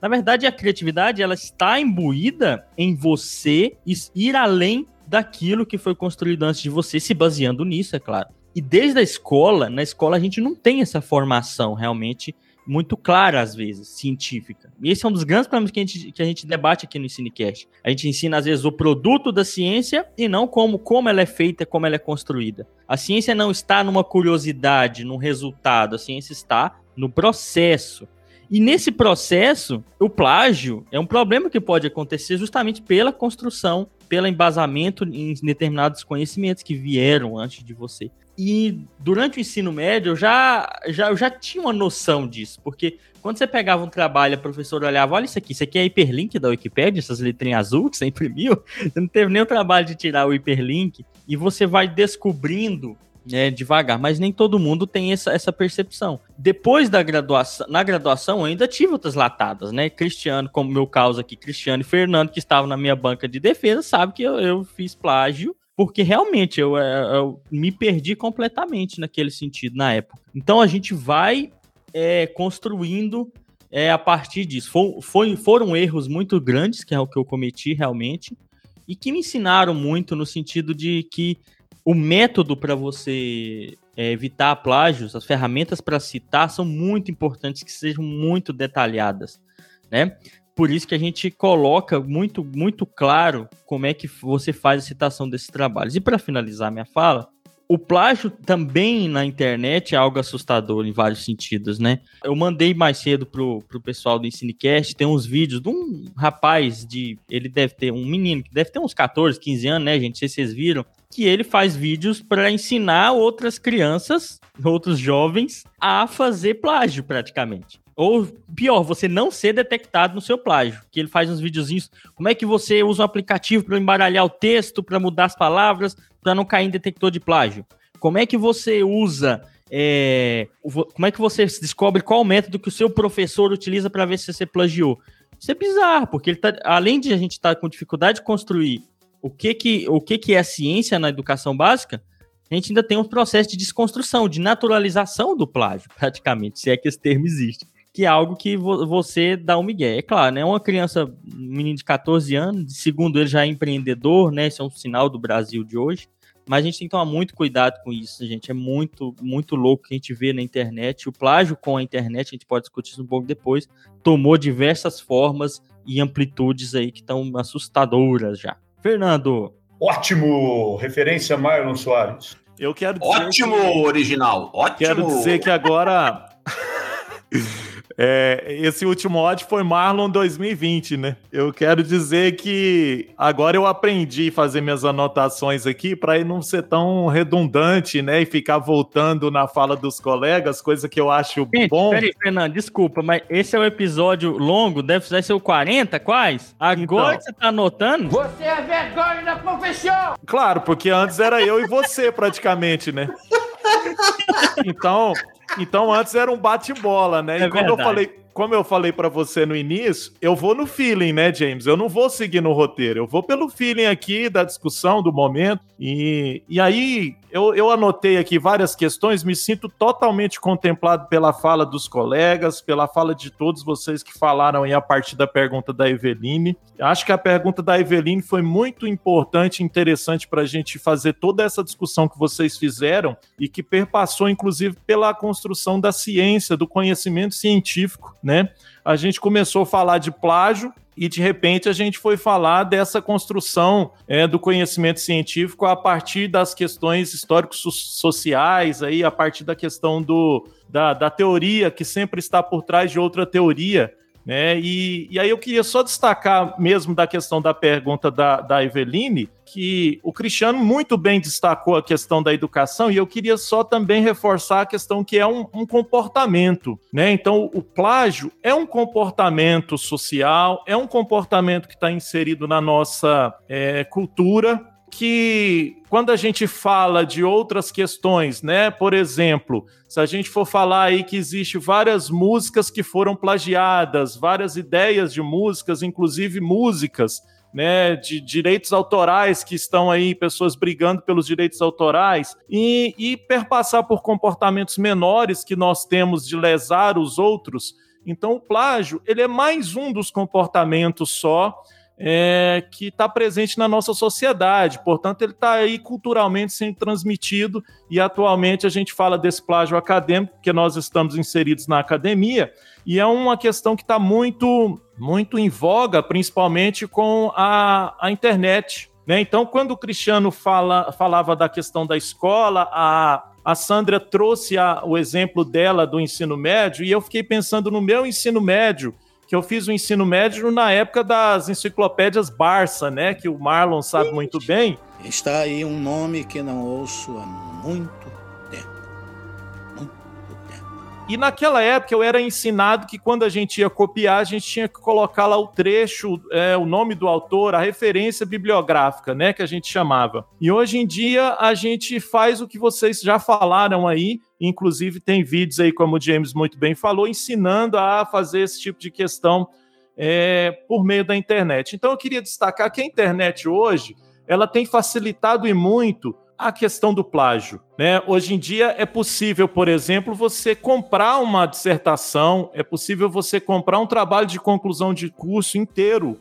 Na verdade, a criatividade ela está imbuída em você ir além daquilo que foi construído antes de você, se baseando nisso, é claro. E desde a escola, na escola a gente não tem essa formação realmente muito clara, às vezes, científica. E esse é um dos grandes problemas que a gente, que a gente debate aqui no Cinecast. A gente ensina, às vezes, o produto da ciência e não como, como ela é feita, como ela é construída. A ciência não está numa curiosidade, num resultado, a ciência está no processo. E nesse processo, o plágio é um problema que pode acontecer justamente pela construção, pelo embasamento em determinados conhecimentos que vieram antes de você. E durante o ensino médio, eu já, já, eu já tinha uma noção disso, porque quando você pegava um trabalho, a professora olhava, olha isso aqui, isso aqui é hiperlink da Wikipedia, essas letrinhas azul que você imprimiu, você não teve nem o trabalho de tirar o hiperlink, e você vai descobrindo é, devagar, mas nem todo mundo tem essa, essa percepção. Depois da graduação, na graduação ainda tive outras latadas, né? Cristiano, como meu caso aqui, Cristiano e Fernando, que estavam na minha banca de defesa, sabe que eu, eu fiz plágio, porque realmente eu, é, eu, me perdi completamente naquele sentido na época. Então a gente vai é, construindo é, a partir disso. For, foi, foram erros muito grandes, que é o que eu cometi realmente, e que me ensinaram muito no sentido de que o método para você é, evitar plágios, as ferramentas para citar são muito importantes que sejam muito detalhadas, né? Por isso que a gente coloca muito, muito claro como é que você faz a citação desses trabalhos. E para finalizar minha fala, o plágio também na internet é algo assustador em vários sentidos, né? Eu mandei mais cedo pro, pro pessoal do Ensinecast, tem uns vídeos de um rapaz de. Ele deve ter um menino que deve ter uns 14, 15 anos, né, gente? Não sei se vocês viram que ele faz vídeos para ensinar outras crianças, outros jovens, a fazer plágio praticamente. Ou pior, você não ser detectado no seu plágio. Que ele faz uns videozinhos. Como é que você usa um aplicativo para embaralhar o texto, para mudar as palavras, para não cair em detector de plágio? Como é que você usa. É, como é que você descobre qual método que o seu professor utiliza para ver se você plagiou? Isso é bizarro, porque ele tá, além de a gente estar tá com dificuldade de construir o que que, o que que é ciência na educação básica, a gente ainda tem um processo de desconstrução, de naturalização do plágio, praticamente, se é que esse termo existe. Que é algo que vo você dá um migué. É claro, né? Uma criança, um menino de 14 anos, segundo ele já é empreendedor, né? Esse é um sinal do Brasil de hoje. Mas a gente tem que tomar muito cuidado com isso, gente. É muito, muito louco que a gente vê na internet. O plágio com a internet, a gente pode discutir isso um pouco depois, tomou diversas formas e amplitudes aí que estão assustadoras já. Fernando. Ótimo! Referência Marlon Soares. Eu quero dizer Ótimo, que, original. Ótimo. Quero dizer que agora. É, esse último odd foi Marlon 2020, né? Eu quero dizer que agora eu aprendi a fazer minhas anotações aqui para não ser tão redundante, né? E ficar voltando na fala dos colegas, coisa que eu acho Gente, bom. Peraí, Fernando, desculpa, mas esse é o episódio longo, deve ser o 40, quais? Agora Então. que você tá anotando? Você é vergonha da profissão! Claro, porque antes era eu e você praticamente, né? Então, então antes era um bate-bola, né? É e como eu falei, como eu falei pra você no início, eu vou no feeling, né, James? Eu não vou seguir no roteiro, eu vou pelo feeling aqui da discussão do momento. E, e aí eu, eu anotei aqui várias questões, me sinto totalmente contemplado pela fala dos colegas, pela fala de todos vocês que falaram aí a partir da pergunta da Eveline. Acho que a pergunta da Eveline foi muito importante e interessante para a gente fazer toda essa discussão que vocês fizeram e que perpassou, inclusive, pela construção da ciência, do conhecimento científico, né? A gente começou a falar de plágio e de repente a gente foi falar dessa construção é, do conhecimento científico a partir das questões históricos sociais aí a partir da questão do, da, da teoria que sempre está por trás de outra teoria né? E, e aí eu queria só destacar mesmo da questão da pergunta da, da Eveline, que o Cristiano muito bem destacou a questão da educação, e eu queria só também reforçar a questão que é um, um comportamento, né? Então, o plágio é um comportamento social, é um comportamento que está inserido na nossa é, cultura, que quando a gente fala de outras questões, né? Por exemplo, se a gente for falar aí que existe várias músicas que foram plagiadas, várias ideias de músicas, inclusive músicas, né, de direitos autorais que estão aí, pessoas brigando pelos direitos autorais, e, e perpassar por comportamentos menores que nós temos de lesar os outros. Então, o plágio, ele é mais um dos comportamentos só é, que está presente na nossa sociedade. Portanto, ele está aí culturalmente sendo transmitido e atualmente a gente fala desse plágio acadêmico, porque nós estamos inseridos na academia, e é uma questão que está muito, muito em voga, principalmente com a, a internet. Né? Então, quando o Cristiano fala, falava da questão da escola, a, a Sandra trouxe a, o exemplo dela do ensino médio, e eu fiquei pensando no meu ensino médio, que eu fiz o ensino médio na época das enciclopédias Barça, né? Que o Marlon sabe muito bem. Está aí um nome que não ouço há muito. E naquela época eu era ensinado que quando a gente ia copiar, a gente tinha que colocar lá o trecho, é, o nome do autor, a referência bibliográfica, né? Que a gente chamava. E hoje em dia a gente faz o que vocês já falaram aí, Inclusive, tem vídeos aí, como o James muito bem falou, ensinando a fazer esse tipo de questão é, por meio da internet. Então, eu queria destacar que a internet hoje ela tem facilitado e muito a questão do plágio. Né? Hoje em dia é possível, por exemplo, você comprar uma dissertação, é possível você comprar um trabalho de conclusão de curso inteiro.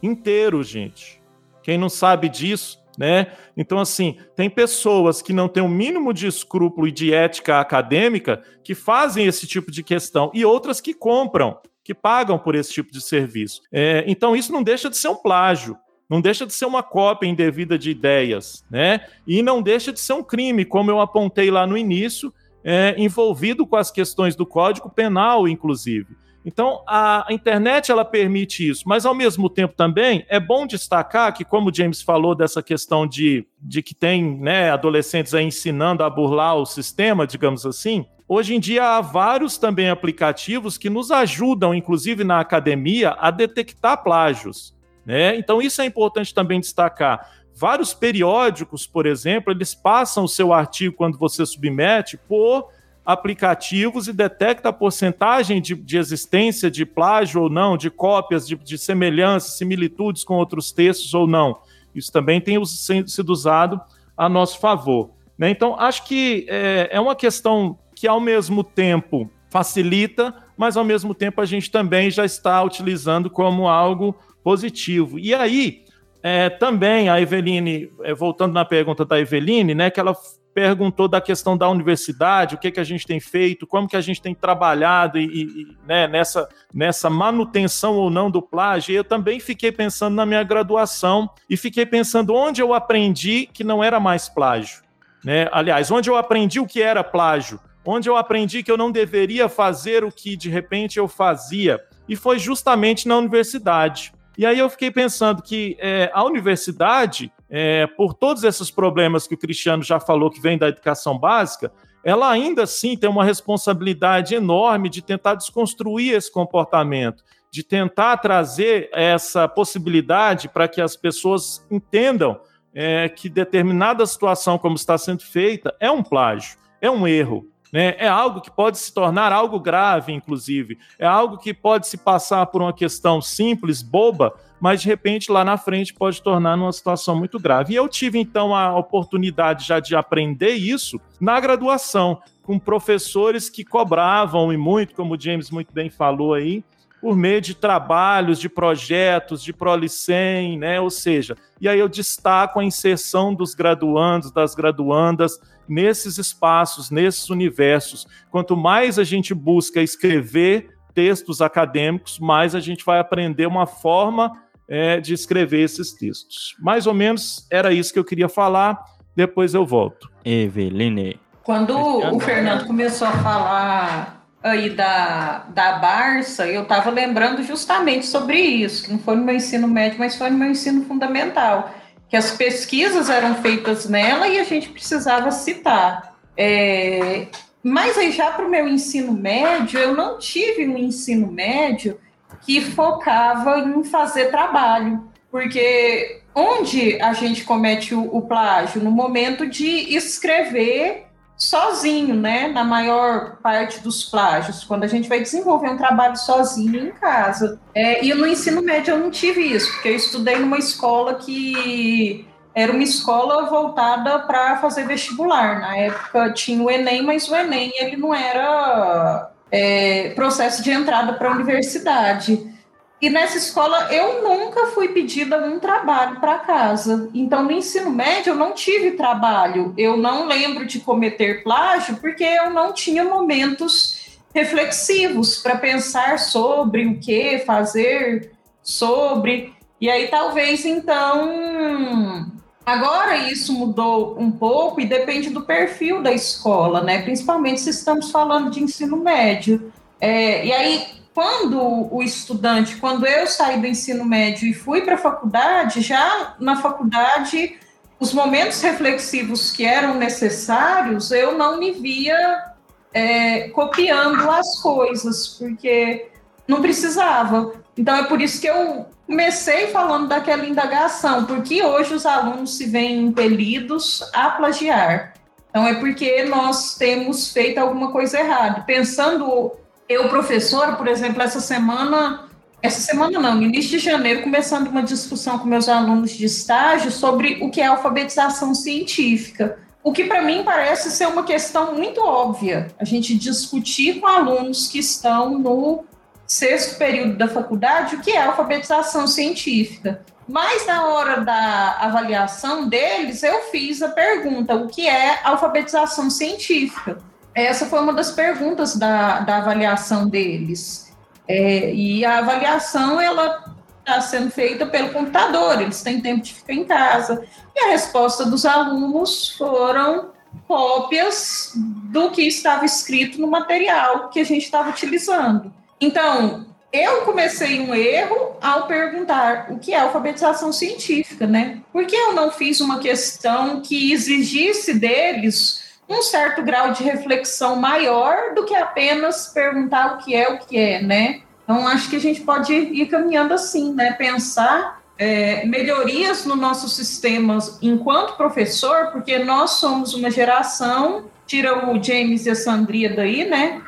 Inteiro, gente. Quem não sabe disso, né? Então, assim, tem pessoas que não têm o mínimo de escrúpulo e de ética acadêmica que fazem esse tipo de questão e outras que compram, que pagam por esse tipo de serviço. É, então, isso não deixa de ser um plágio. Não deixa de ser uma cópia indevida de ideias, né? E não deixa de ser um crime, como eu apontei lá no início, é, envolvido com as questões do Código Penal, inclusive. Então, a internet ela permite isso, mas ao mesmo tempo também é bom destacar que, como o James falou dessa questão de, de que tem né, adolescentes aí ensinando a burlar o sistema, digamos assim, hoje em dia há vários também aplicativos que nos ajudam, inclusive na academia, a detectar plágios. Né? Então, isso é importante também destacar. Vários periódicos, por exemplo, eles passam o seu artigo quando você submete por aplicativos e detecta a porcentagem de, de existência de plágio ou não, de cópias, de, de semelhanças, similitudes com outros textos ou não. Isso também tem sido usado a nosso favor. Né? Então, acho que é, é uma questão que, ao mesmo tempo, facilita, mas, ao mesmo tempo, a gente também já está utilizando como algo positivo. E aí, é, também a Eveline, é, voltando na pergunta da Eveline, né, que ela perguntou da questão da universidade, o que, que a gente tem feito, como que a gente tem trabalhado e, e né, nessa, nessa manutenção ou não do plágio. Eu também fiquei pensando na minha graduação e fiquei pensando onde eu aprendi que não era mais plágio. Né? Aliás, onde eu aprendi o que era plágio, onde eu aprendi que eu não deveria fazer o que de repente eu fazia, e foi justamente na universidade. E aí eu fiquei pensando que é, a universidade, é, por todos esses problemas que o Cristiano já falou que vem da educação básica, ela ainda assim tem uma responsabilidade enorme de tentar desconstruir esse comportamento, de tentar trazer essa possibilidade para que as pessoas entendam é, que determinada situação, como está sendo feita, é um plágio, é um erro. Né? É algo que pode se tornar algo grave, inclusive. É algo que pode se passar por uma questão simples, boba, mas de repente lá na frente pode tornar numa situação muito grave. E eu tive então a oportunidade já de aprender isso na graduação, com professores que cobravam e muito, como o James muito bem falou aí, por meio de trabalhos, de projetos, de Prolicem, né? Ou seja, e aí eu destaco a inserção dos graduandos, das graduandas nesses espaços, nesses universos. Quanto mais a gente busca escrever textos acadêmicos, mais a gente vai aprender uma forma é, de escrever esses textos. Mais ou menos era isso que eu queria falar. Depois eu volto. Eveline. Quando o Fernando começou a falar aí da, da Barça, eu estava lembrando justamente sobre isso, que não foi no meu ensino médio, mas foi no meu ensino fundamental, que as pesquisas eram feitas nela e a gente precisava citar. É, mas aí já para o meu ensino médio, eu não tive um ensino médio que focava em fazer trabalho, porque onde a gente comete o, o plágio? No momento de escrever sozinho, né? Na maior parte dos plágios, quando a gente vai desenvolver um trabalho sozinho em casa. É, e no ensino médio eu não tive isso, porque eu estudei numa escola que era uma escola voltada para fazer vestibular. Na época tinha o Enem, mas o Enem ele não era é, processo de entrada para a universidade. E nessa escola eu nunca fui pedida um trabalho para casa. Então, no ensino médio, eu não tive trabalho. Eu não lembro de cometer plágio porque eu não tinha momentos reflexivos para pensar sobre o que fazer sobre. E aí, talvez, então. Agora isso mudou um pouco e depende do perfil da escola, né? Principalmente se estamos falando de ensino médio. É, e aí, quando o estudante, quando eu saí do ensino médio e fui para a faculdade, já na faculdade, os momentos reflexivos que eram necessários, eu não me via é, copiando as coisas, porque não precisava. Então é por isso que eu comecei falando daquela indagação, porque hoje os alunos se veem impelidos a plagiar. Então é porque nós temos feito alguma coisa errada. Pensando eu, professora, por exemplo, essa semana, essa semana não, início de janeiro, começando uma discussão com meus alunos de estágio sobre o que é alfabetização científica. O que para mim parece ser uma questão muito óbvia, a gente discutir com alunos que estão no sexto período da faculdade o que é alfabetização científica. Mas na hora da avaliação deles, eu fiz a pergunta: o que é alfabetização científica? Essa foi uma das perguntas da, da avaliação deles. É, e a avaliação, ela está sendo feita pelo computador, eles têm tempo de ficar em casa. E a resposta dos alunos foram cópias do que estava escrito no material que a gente estava utilizando. Então, eu comecei um erro ao perguntar o que é alfabetização científica, né? Por que eu não fiz uma questão que exigisse deles um certo grau de reflexão maior do que apenas perguntar o que é o que é, né? Então, acho que a gente pode ir caminhando assim, né? Pensar é, melhorias no nosso sistema enquanto professor, porque nós somos uma geração, tira o James e a Sandria daí, né?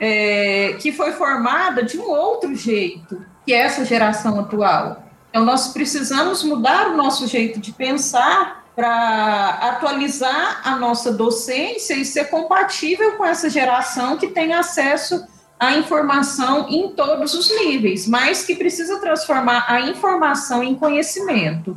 É, que foi formada de um outro jeito que essa geração atual. Então, nós precisamos mudar o nosso jeito de pensar para atualizar a nossa docência e ser compatível com essa geração que tem acesso à informação em todos os níveis, mas que precisa transformar a informação em conhecimento.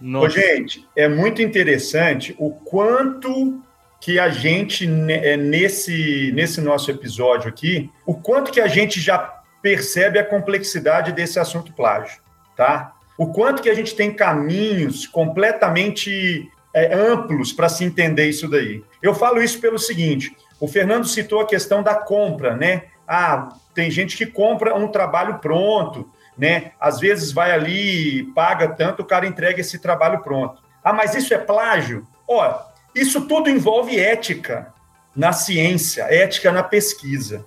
Ô, gente, é muito interessante o quanto que a gente, né, é, nesse, nesse nosso episódio aqui, o quanto que a gente já percebe a complexidade desse assunto plágio, tá? O quanto que a gente tem caminhos completamente é, amplos para se entender isso daí. Eu falo isso pelo seguinte: o Fernando citou a questão da compra, né? Ah, tem gente que compra um trabalho pronto, né? Às vezes vai ali, paga tanto, o cara entrega esse trabalho pronto. Ah, mas isso é plágio? Ó, isso tudo envolve ética na ciência, ética na pesquisa.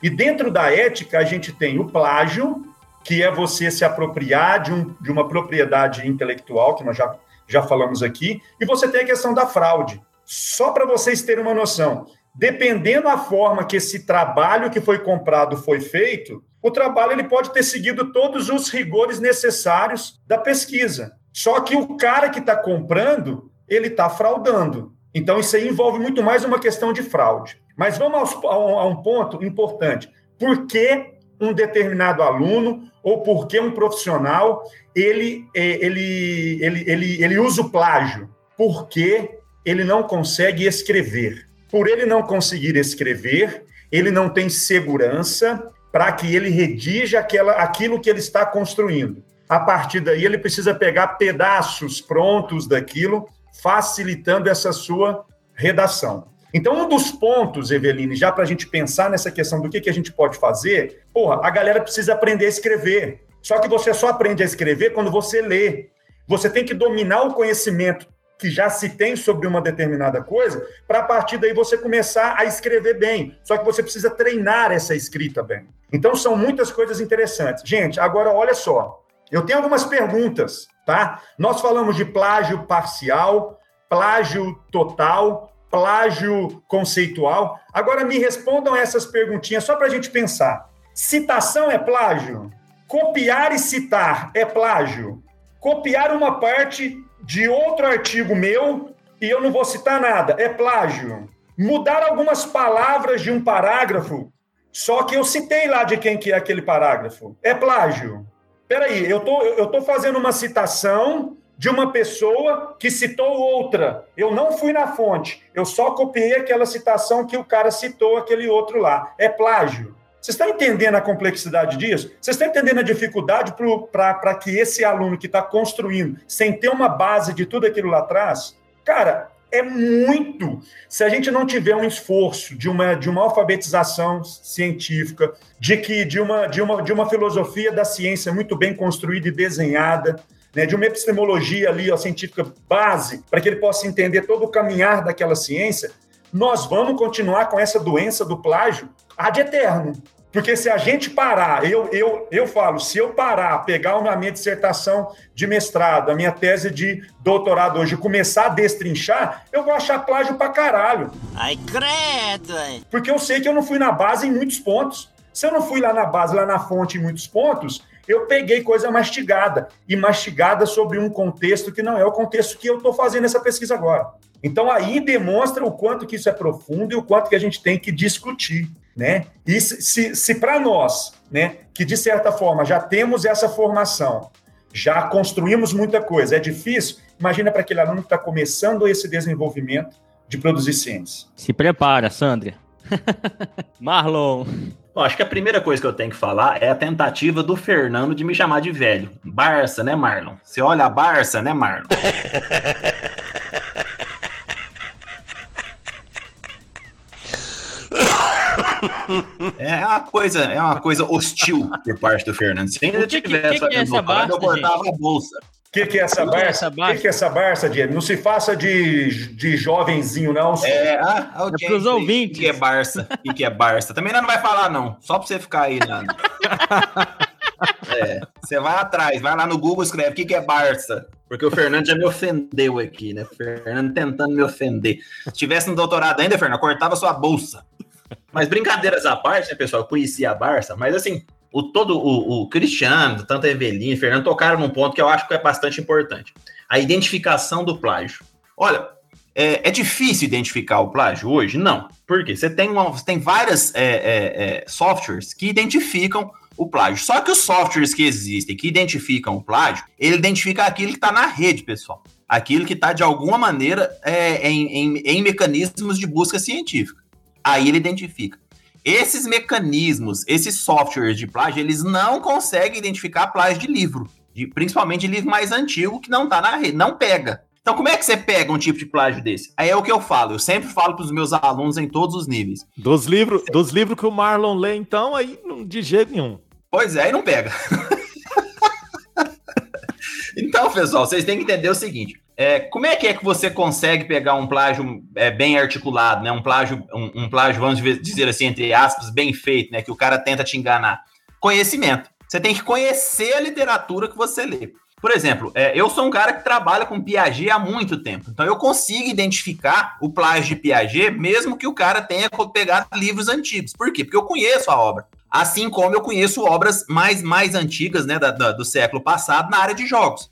E dentro da ética, a gente tem o plágio, que é você se apropriar de, um, de uma propriedade intelectual, que nós já, já falamos aqui, e você tem a questão da fraude. Só para vocês terem uma noção, dependendo da forma que esse trabalho que foi comprado foi feito, o trabalho ele pode ter seguido todos os rigores necessários da pesquisa. Só que o cara que está comprando, ele está fraudando. Então, isso aí envolve muito mais uma questão de fraude. Mas vamos a um ponto importante. Por que um determinado aluno ou por que um profissional ele, é, ele, ele, ele, ele usa o plágio? Porque ele não consegue escrever. Por ele não conseguir escrever, ele não tem segurança para que ele redija aquela, aquilo que ele está construindo. A partir daí, ele precisa pegar pedaços prontos daquilo, facilitando essa sua redação. Então, um dos pontos, Eveline, já para a gente pensar nessa questão do que, que a gente pode fazer, porra, a galera precisa aprender a escrever. Só que você só aprende a escrever quando você lê. Você tem que dominar o conhecimento que já se tem sobre uma determinada coisa, para a partir daí você começar a escrever bem. Só que você precisa treinar essa escrita bem. Então são muitas coisas interessantes. Gente, agora olha só. Eu tenho algumas perguntas, tá? Nós falamos de plágio parcial, plágio total, plágio conceitual. Agora me respondam essas perguntinhas só para a gente pensar. Citação é plágio? Copiar e citar é plágio? Copiar uma parte de outro artigo meu e eu não vou citar nada. É plágio. Mudar algumas palavras de um parágrafo, só que eu citei lá de quem que é aquele parágrafo. É plágio. Peraí, eu tô, eu tô fazendo uma citação de uma pessoa que citou outra. Eu não fui na fonte, eu só copiei aquela citação que o cara citou aquele outro lá. É plágio. Vocês estão entendendo a complexidade disso? Vocês estão entendendo a dificuldade para que esse aluno que está construindo, sem ter uma base de tudo aquilo lá atrás? Cara, é muito. Se a gente não tiver um esforço de uma, de uma alfabetização científica, de que de uma, de, uma, de uma filosofia da ciência muito bem construída e desenhada, né, de uma epistemologia ali, ó, científica base, para que ele possa entender todo o caminhar daquela ciência, nós vamos continuar com essa doença do plágio ad eterno. Porque se a gente parar, eu, eu, eu falo, se eu parar, pegar a minha dissertação de mestrado, a minha tese de doutorado hoje, começar a destrinchar, eu vou achar plágio pra caralho. Ai, credo! Porque eu sei que eu não fui na base em muitos pontos. Se eu não fui lá na base, lá na fonte em muitos pontos, eu peguei coisa mastigada. E mastigada sobre um contexto que não é o contexto que eu estou fazendo essa pesquisa agora. Então aí demonstra o quanto que isso é profundo e o quanto que a gente tem que discutir né? E se, se, se para nós, né, que de certa forma já temos essa formação, já construímos muita coisa, é difícil, imagina para aquele aluno que está começando esse desenvolvimento de produzir ciência. Se prepara, Sandra. Marlon. Bom, acho que a primeira coisa que eu tenho que falar é a tentativa do Fernando de me chamar de velho. Barça, né, Marlon? Você olha a Barça, né, Marlon? É uma coisa, é uma coisa hostil por parte do Fernando. Se ainda que, tivesse que, que é essa barça, eu cortava a bolsa. O que, que é essa barça? O que, que é essa barça, Diego? Não se faça de, de jovenzinho, não. É, ah, okay. é pros ouvintes. O que é Barça? O que é Barça? Também não vai falar, não. Só pra você ficar aí, né? É, você vai atrás, vai lá no Google e escreve o que, que é Barça. Porque o Fernando já me ofendeu aqui, né? O Fernando tentando me ofender. Se tivesse no doutorado ainda, Fernando, cortava sua bolsa. Mas brincadeiras à parte, né, pessoal? Eu conhecia a Barça, mas assim, o todo o, o Cristiano, tanto a Evelyn e Fernando tocaram num ponto que eu acho que é bastante importante. A identificação do plágio. Olha, é, é difícil identificar o plágio hoje? Não. Por quê? Você tem, uma, você tem várias é, é, é softwares que identificam o plágio. Só que os softwares que existem, que identificam o plágio, ele identifica aquilo que está na rede, pessoal. Aquilo que está, de alguma maneira, é, em, em, em mecanismos de busca científica. Aí ele identifica. Esses mecanismos, esses softwares de plágio, eles não conseguem identificar plágio de livro, de, principalmente de livro mais antigo que não está na rede, não pega. Então, como é que você pega um tipo de plágio desse? Aí é o que eu falo, eu sempre falo para os meus alunos em todos os níveis. Dos livros dos livros que o Marlon lê, então, aí de jeito nenhum. Pois é, aí não pega. então, pessoal, vocês têm que entender o seguinte: é, como é que é que você consegue pegar um plágio é, bem articulado, né? Um plágio, um, um, plágio, vamos dizer assim, entre aspas, bem feito, né? Que o cara tenta te enganar. Conhecimento. Você tem que conhecer a literatura que você lê. Por exemplo, é, eu sou um cara que trabalha com Piaget há muito tempo. Então eu consigo identificar o plágio de Piaget, mesmo que o cara tenha pegado livros antigos. Por quê? Porque eu conheço a obra. Assim como eu conheço obras mais, mais antigas né, da, da, do século passado na área de jogos.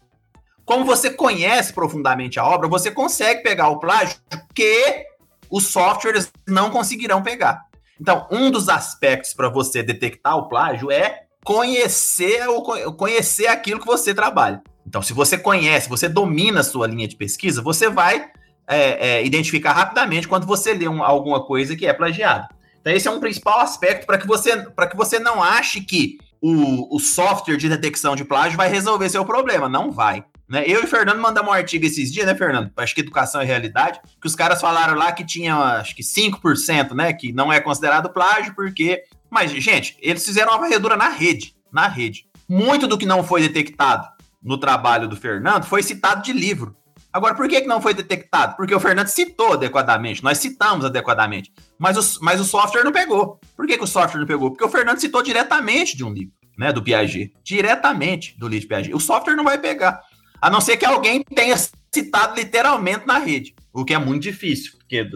Como você conhece profundamente a obra, você consegue pegar o plágio que os softwares não conseguirão pegar. Então, um dos aspectos para você detectar o plágio é conhecer ou conhecer aquilo que você trabalha. Então, se você conhece, você domina a sua linha de pesquisa, você vai é, é, identificar rapidamente quando você lê um, alguma coisa que é plagiada. Então, esse é um principal aspecto para que, você, que você não ache que o, o software de detecção de plágio vai resolver seu problema. Não vai. Né? Eu e o Fernando mandamos um artigo esses dias, né, Fernando? Acho que Educação e Realidade, que os caras falaram lá que tinha, acho que 5%, né, que não é considerado plágio, porque mas, gente, eles fizeram uma varredura na rede. Na rede. Muito do que não foi detectado no trabalho do Fernando foi citado de livro. Agora, por que, que não foi detectado? Porque o Fernando citou adequadamente, nós citamos adequadamente, mas o, mas o software não pegou. Por que, que o software não pegou? Porque o Fernando citou diretamente de um livro, né, do Piaget. Diretamente do livro de Piaget. O software não vai pegar. A não ser que alguém tenha citado literalmente na rede, o que é muito difícil, porque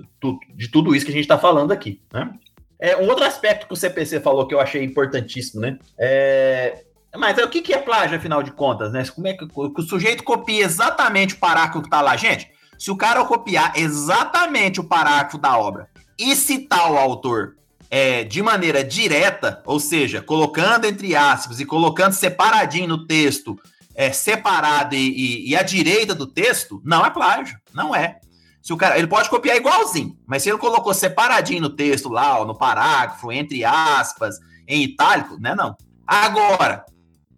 de tudo isso que a gente está falando aqui, né? É, um outro aspecto que o CPC falou que eu achei importantíssimo, né? É, mas o que, que é plágio, afinal de contas, né? Como é que, que o sujeito copia exatamente o parágrafo que está lá? Gente, se o cara copiar exatamente o parágrafo da obra e citar o autor é, de maneira direta, ou seja, colocando entre aspas e colocando separadinho no texto, é, separado e, e, e à direita do texto, não é plágio. Não é. Se o cara, ele pode copiar igualzinho, mas se ele colocou separadinho no texto lá, ó, no parágrafo, entre aspas, em itálico, né, não. Agora,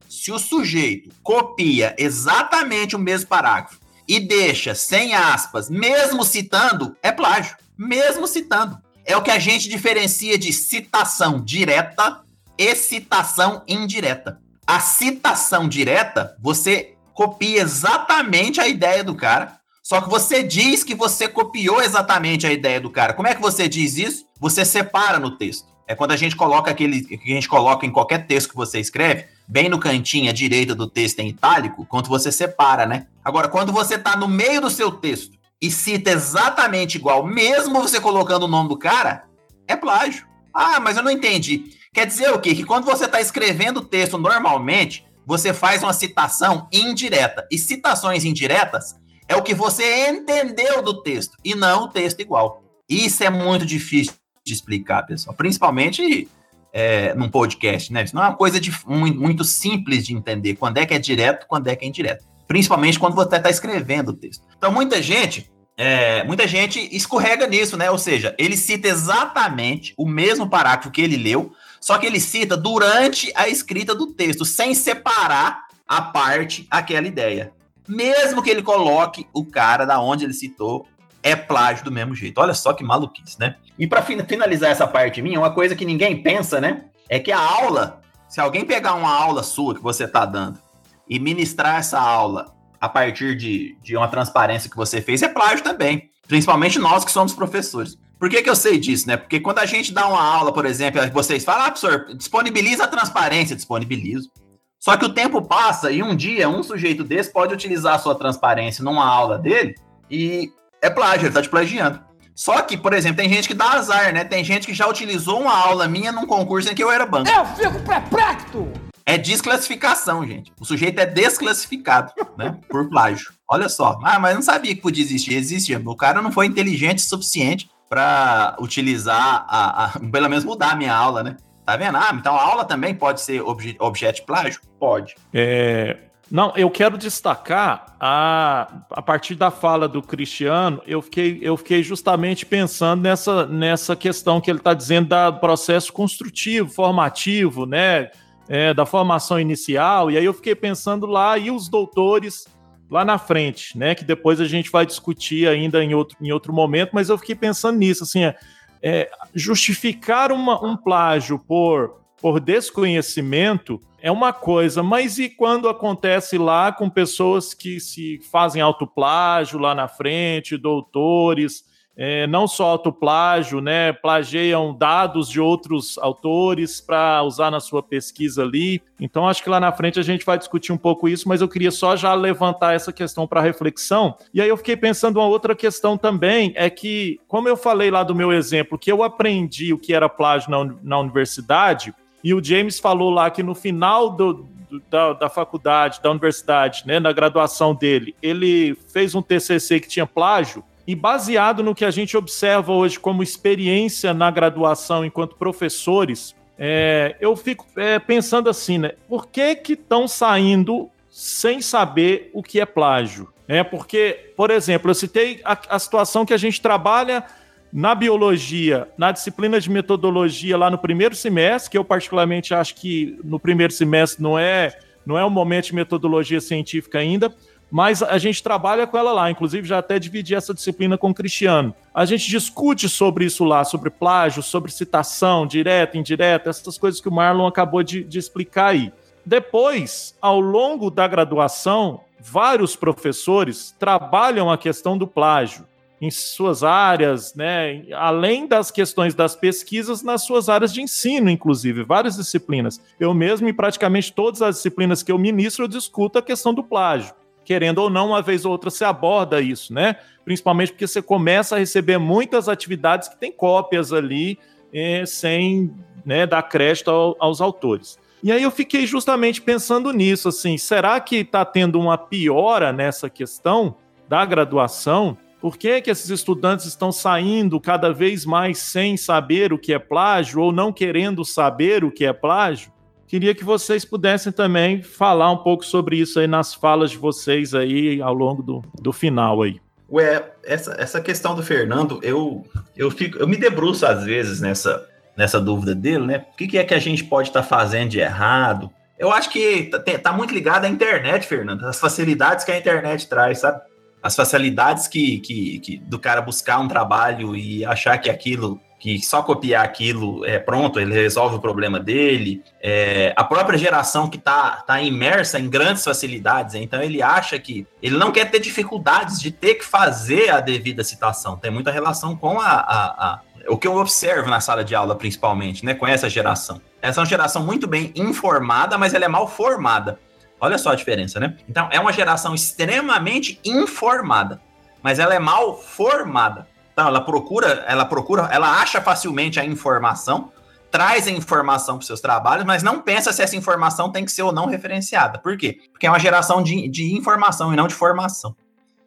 se o sujeito copia exatamente o mesmo parágrafo e deixa sem aspas, mesmo citando, é plágio. Mesmo citando. É o que a gente diferencia de citação direta e citação indireta. A citação direta, você copia exatamente a ideia do cara só que você diz que você copiou exatamente a ideia do cara. Como é que você diz isso? Você separa no texto. É quando a gente coloca aquele que a gente coloca em qualquer texto que você escreve, bem no cantinho à direita do texto em itálico, quando você separa, né? Agora, quando você está no meio do seu texto e cita exatamente igual, mesmo você colocando o nome do cara, é plágio. Ah, mas eu não entendi. Quer dizer o quê? Que quando você está escrevendo o texto normalmente, você faz uma citação indireta. E citações indiretas é o que você entendeu do texto e não o texto igual. Isso é muito difícil de explicar, pessoal. Principalmente é, num podcast, né? Isso não é uma coisa de, muito, simples de entender quando é que é direto, quando é que é indireto. Principalmente quando você está escrevendo o texto. Então, muita gente, é, muita gente escorrega nisso, né? Ou seja, ele cita exatamente o mesmo parágrafo que ele leu, só que ele cita durante a escrita do texto, sem separar a parte aquela ideia mesmo que ele coloque o cara da onde ele citou, é plágio do mesmo jeito. Olha só que maluquice, né? E para finalizar essa parte minha, uma coisa que ninguém pensa, né? É que a aula, se alguém pegar uma aula sua que você tá dando e ministrar essa aula a partir de, de uma transparência que você fez, é plágio também. Principalmente nós que somos professores. Por que, que eu sei disso, né? Porque quando a gente dá uma aula, por exemplo, vocês falam, ah, professor, disponibiliza a transparência, disponibilizo. Só que o tempo passa e um dia um sujeito desse pode utilizar a sua transparência numa aula dele e é plágio, ele tá te plagiando. Só que, por exemplo, tem gente que dá azar, né? Tem gente que já utilizou uma aula minha num concurso em que eu era banco. Eu fico perplexo! É desclassificação, gente. O sujeito é desclassificado, né? Por plágio. Olha só. Ah, mas não sabia que podia existir. Existe. O cara não foi inteligente o suficiente para utilizar, a, a, pelo menos mudar a minha aula, né? Tá vendo? Ah, então a aula também pode ser obje objeto de plágio? Pode. É, não, eu quero destacar a, a partir da fala do Cristiano, eu fiquei, eu fiquei justamente pensando nessa, nessa questão que ele está dizendo da processo construtivo, formativo, né? É, da formação inicial, e aí eu fiquei pensando lá, e os doutores lá na frente, né? Que depois a gente vai discutir ainda em outro, em outro momento, mas eu fiquei pensando nisso, assim, é, é, justificar uma, um plágio por, por desconhecimento é uma coisa, mas e quando acontece lá com pessoas que se fazem autoplágio lá na frente, doutores, é, não só autoplágio, né, plagiam dados de outros autores para usar na sua pesquisa ali. Então, acho que lá na frente a gente vai discutir um pouco isso, mas eu queria só já levantar essa questão para reflexão. E aí eu fiquei pensando uma outra questão também, é que, como eu falei lá do meu exemplo, que eu aprendi o que era plágio na, na universidade, e o James falou lá que no final do, da, da, faculdade, da universidade, né, na graduação dele, ele fez um TCC que tinha plágio. E baseado no que a gente observa hoje como experiência na graduação enquanto professores, é, eu fico é, pensando assim, né? Por que que estão saindo sem saber o que é plágio? É porque, por exemplo, eu citei a, a situação que a gente trabalha na biologia, na disciplina de metodologia lá no primeiro semestre, que eu particularmente acho que no primeiro semestre não é não é um momento de metodologia científica ainda, mas a gente trabalha com ela lá, inclusive já até dividi essa disciplina com o Cristiano. A gente discute sobre isso lá, sobre plágio, sobre citação direta, indireta, essas coisas que o Marlon acabou de, de explicar aí. Depois, ao longo da graduação, vários professores trabalham a questão do plágio em suas áreas, né, além das questões das pesquisas, nas suas áreas de ensino, inclusive, várias disciplinas. Eu mesmo, em praticamente todas as disciplinas que eu ministro, eu discuto a questão do plágio. Querendo ou não, uma vez ou outra se aborda isso, né? Principalmente porque você começa a receber muitas atividades que têm cópias ali, eh, sem né, dar crédito ao, aos autores. E aí eu fiquei justamente pensando nisso, assim, será que está tendo uma piora nessa questão da graduação? Por que, que esses estudantes estão saindo cada vez mais sem saber o que é plágio ou não querendo saber o que é plágio? Queria que vocês pudessem também falar um pouco sobre isso aí nas falas de vocês aí ao longo do, do final aí. Ué, essa, essa questão do Fernando, eu, eu, fico, eu me debruço às vezes nessa, nessa dúvida dele, né? O que, que é que a gente pode estar tá fazendo de errado? Eu acho que tá, tá muito ligado à internet, Fernando, as facilidades que a internet traz, sabe? as facilidades que, que, que, do cara buscar um trabalho e achar que aquilo, que só copiar aquilo é pronto, ele resolve o problema dele. É, a própria geração que está tá imersa em grandes facilidades, então ele acha que ele não quer ter dificuldades de ter que fazer a devida citação. Tem muita relação com a, a, a o que eu observo na sala de aula, principalmente, né, com essa geração. Essa é uma geração muito bem informada, mas ela é mal formada. Olha só a diferença, né? Então, é uma geração extremamente informada, mas ela é mal formada. Então, ela procura, ela procura, ela acha facilmente a informação, traz a informação para seus trabalhos, mas não pensa se essa informação tem que ser ou não referenciada. Por quê? Porque é uma geração de, de informação e não de formação.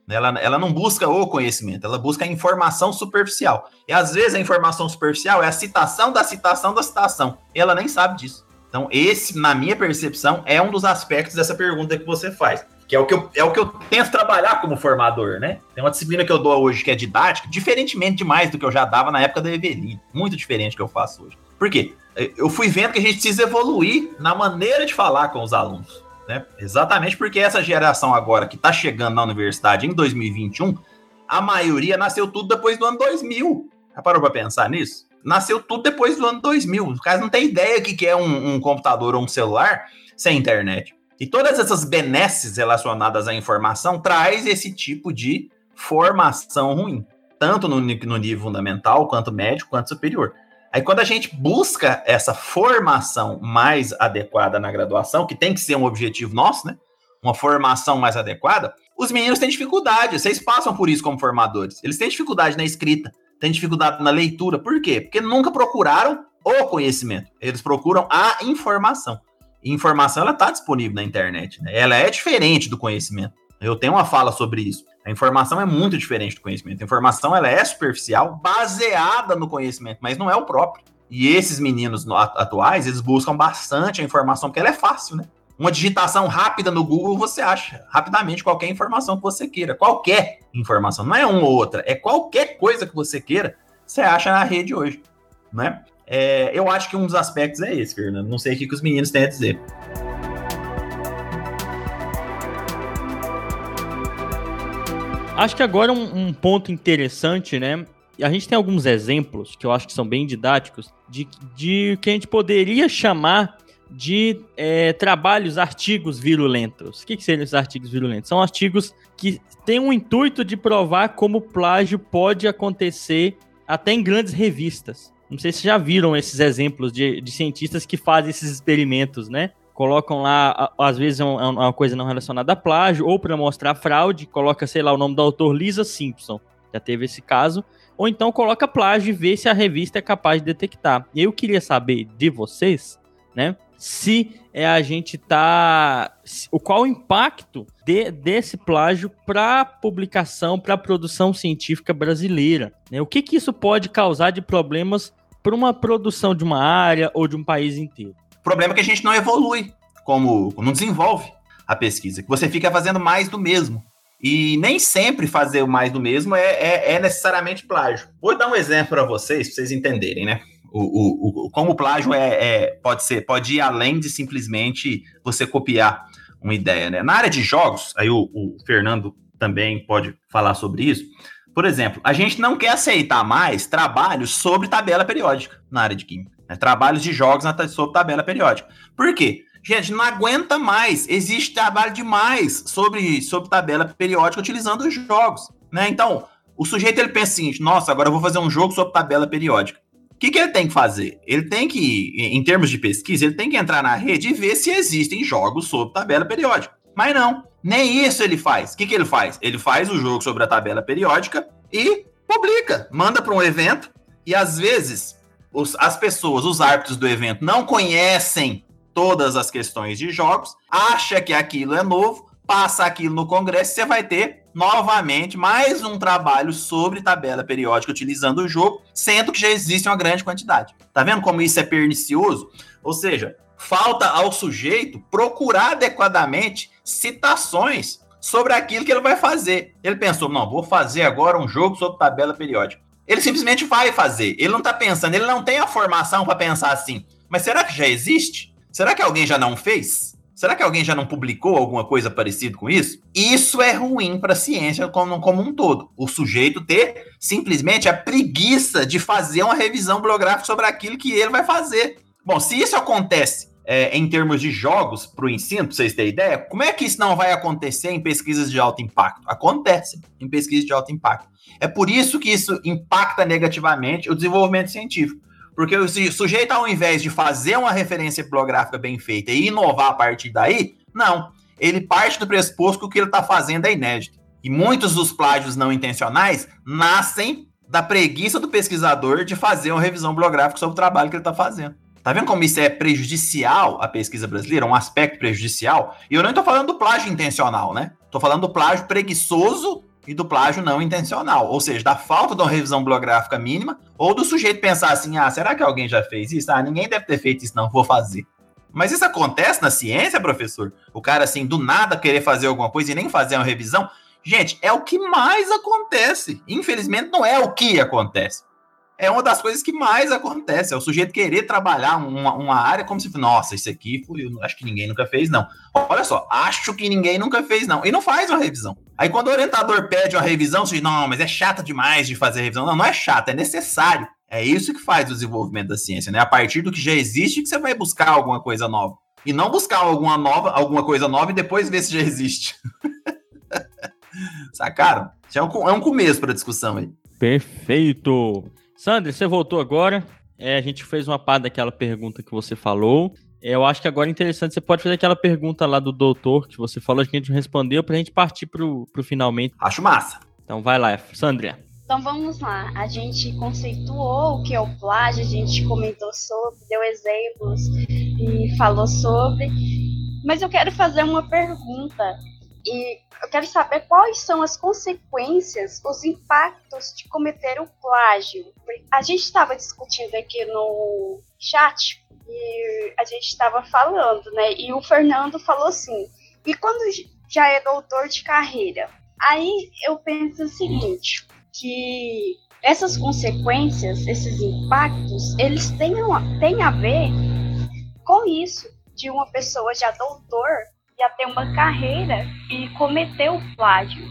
Ela, ela não busca o conhecimento, ela busca a informação superficial. E às vezes a informação superficial é a citação da citação da citação. E ela nem sabe disso. Então, esse, na minha percepção, é um dos aspectos dessa pergunta que você faz. Que é o que eu, é o que eu tento trabalhar como formador, né? Tem uma disciplina que eu dou hoje que é didática, diferentemente demais do que eu já dava na época da Eveline. Muito diferente do que eu faço hoje. Por quê? Eu fui vendo que a gente precisa evoluir na maneira de falar com os alunos. Né? Exatamente porque essa geração agora que está chegando na universidade em 2021, a maioria nasceu tudo depois do ano 2000. Já parou para pensar nisso? nasceu tudo depois do ano 2000. Os caras não têm ideia do que é um, um computador ou um celular sem internet. E todas essas benesses relacionadas à informação traz esse tipo de formação ruim, tanto no, no nível fundamental, quanto médio, quanto superior. Aí quando a gente busca essa formação mais adequada na graduação, que tem que ser um objetivo nosso, né? Uma formação mais adequada, os meninos têm dificuldade, vocês passam por isso como formadores. Eles têm dificuldade na escrita, têm dificuldade na leitura. Por quê? Porque nunca procuraram o conhecimento. Eles procuram a informação. Informação ela está disponível na internet. Né? Ela é diferente do conhecimento. Eu tenho uma fala sobre isso. A informação é muito diferente do conhecimento. A informação ela é superficial, baseada no conhecimento, mas não é o próprio. E esses meninos no- atuais, eles buscam bastante a informação, porque ela é fácil, né? Uma digitação rápida no Google, você acha rapidamente qualquer informação que você queira. Qualquer informação. Não é uma ou outra. É qualquer coisa que você queira, você acha na rede hoje. Né? É, eu acho que um dos aspectos é esse, Fernando. Não sei o que, os meninos têm a dizer. Acho que agora um, um ponto interessante, né? A gente tem alguns exemplos que eu acho que são bem didáticos de, de que a gente poderia chamar de é, trabalhos, artigos virulentos. O que, que seriam esses artigos virulentos? São artigos que têm o intuito de provar como plágio pode acontecer até em grandes revistas. Não sei se já viram esses exemplos de, de cientistas que fazem esses experimentos, né? Colocam lá, às vezes, é um- é uma coisa não relacionada a plágio, ou para mostrar fraude, coloca, sei lá, o nome do autor Lisa Simpson. Já teve esse caso. Ou então coloca plágio e vê se a revista é capaz de detectar. E eu queria saber de vocês, né? Se é a gente tá. O qual o impacto de- desse plágio para publicação, para produção científica brasileira? Né? O que, que isso pode causar de problemas para uma produção de uma área ou de um país inteiro? O problema é que a gente não evolui, como não desenvolve a pesquisa, que você fica fazendo mais do mesmo. E nem sempre fazer mais do mesmo é, é- é necessariamente plágio. Vou dar um exemplo para vocês, para vocês entenderem, né? O, o- o- como o plágio é, é- pode ser, pode ir além de simplesmente você copiar uma ideia, né? Na área de jogos, aí o, o Fernando também pode falar sobre isso. Por exemplo, a gente não quer aceitar mais trabalhos sobre tabela periódica na área de química. né? Trabalhos de jogos na sobre tabela periódica. Por quê? Gente, não aguenta mais. Existe trabalho demais sobre, sobre tabela periódica utilizando os jogos. Né? Então, o sujeito ele pensa seguinte: nossa, agora eu vou fazer um jogo sobre tabela periódica. O que, que ele tem que fazer? Ele tem que, em termos de pesquisa, ele tem que entrar na rede e ver se existem jogos sobre tabela periódica. Mas não, nem isso ele faz. O que, que ele faz? Ele faz o jogo sobre a tabela periódica e publica, manda para um evento e às vezes os- as pessoas, os árbitros do evento, não conhecem todas as questões de jogos, acha que aquilo é novo, passa aquilo no congresso, e você vai ter novamente mais um trabalho sobre tabela periódica utilizando o jogo, sendo que já existe uma grande quantidade. Tá vendo como isso é pernicioso? Ou seja, falta ao sujeito procurar adequadamente citações sobre aquilo que ele vai fazer. Ele pensou, não, vou fazer agora um jogo sobre tabela periódica. Ele simplesmente vai fazer. Ele não tá pensando, ele não tem a formação para pensar assim. Mas será que já existe? Será que alguém já não fez? Será que alguém já não publicou alguma coisa parecida com isso? Isso é ruim para a ciência como, como um todo. O sujeito ter simplesmente a preguiça de fazer uma revisão bibliográfica sobre aquilo que ele vai fazer. Bom, se isso acontece é, em termos de jogos para o ensino, para vocês terem ideia, como é que isso não vai acontecer em pesquisas de alto impacto? Acontece em pesquisas de alto impacto. É por isso que isso impacta negativamente o desenvolvimento científico. Porque o su- sujeito, ao invés de fazer uma referência bibliográfica bem feita e inovar a partir daí, não. Ele parte do pressuposto que o que ele está fazendo é inédito. E muitos dos plágios não intencionais nascem da preguiça do pesquisador de fazer uma revisão bibliográfica sobre o trabalho que ele está fazendo. Tá vendo como isso é prejudicial à pesquisa brasileira? Um aspecto prejudicial? E eu não estou falando do plágio intencional, né? Estou falando do plágio preguiçoso e do plágio não intencional. Ou seja, da falta de uma revisão bibliográfica mínima ou do sujeito pensar assim: ah, será que alguém já fez isso? Ah, ninguém deve ter feito isso, não, vou fazer. Mas isso acontece na ciência, professor? O cara, assim, do nada querer fazer alguma coisa e nem fazer uma revisão? Gente, é o que mais acontece. Infelizmente, não é o que acontece é uma das coisas que mais acontece. É o sujeito querer trabalhar uma, uma área como se, nossa, isso aqui foi, eu acho que ninguém nunca fez, não. Olha só, acho que ninguém nunca fez, não. E não faz uma revisão. Aí quando o orientador pede uma revisão, você diz, não, mas é chata demais de fazer revisão. Não, não é chato, é necessário. É isso que faz o desenvolvimento da ciência, né? A partir do que já existe que você vai buscar alguma coisa nova. E não buscar alguma nova, alguma coisa nova e depois ver se já existe. Sacaram? É um, é um começo para discussão aí. Perfeito. Sandra, você voltou agora. É, a gente fez uma parte daquela pergunta que você falou. É, eu acho que agora é interessante, você pode fazer aquela pergunta lá do doutor que você falou, que a gente não respondeu, pra gente partir pro, pro finalmente. Acho massa. Então vai lá, Sandra. Então vamos lá, a gente conceituou o que é o plágio, a gente comentou sobre, deu exemplos e falou sobre. Mas eu quero fazer uma pergunta. E eu quero saber quais são as consequências, os impactos de cometer o plágio. A gente estava discutindo aqui no chat e a gente estava falando, né? E o Fernando falou assim: e quando já é doutor de carreira? Aí eu penso o seguinte, que essas consequências, esses impactos, eles têm, têm a ver com isso, de uma pessoa já doutor já ter uma carreira e cometer o plágio.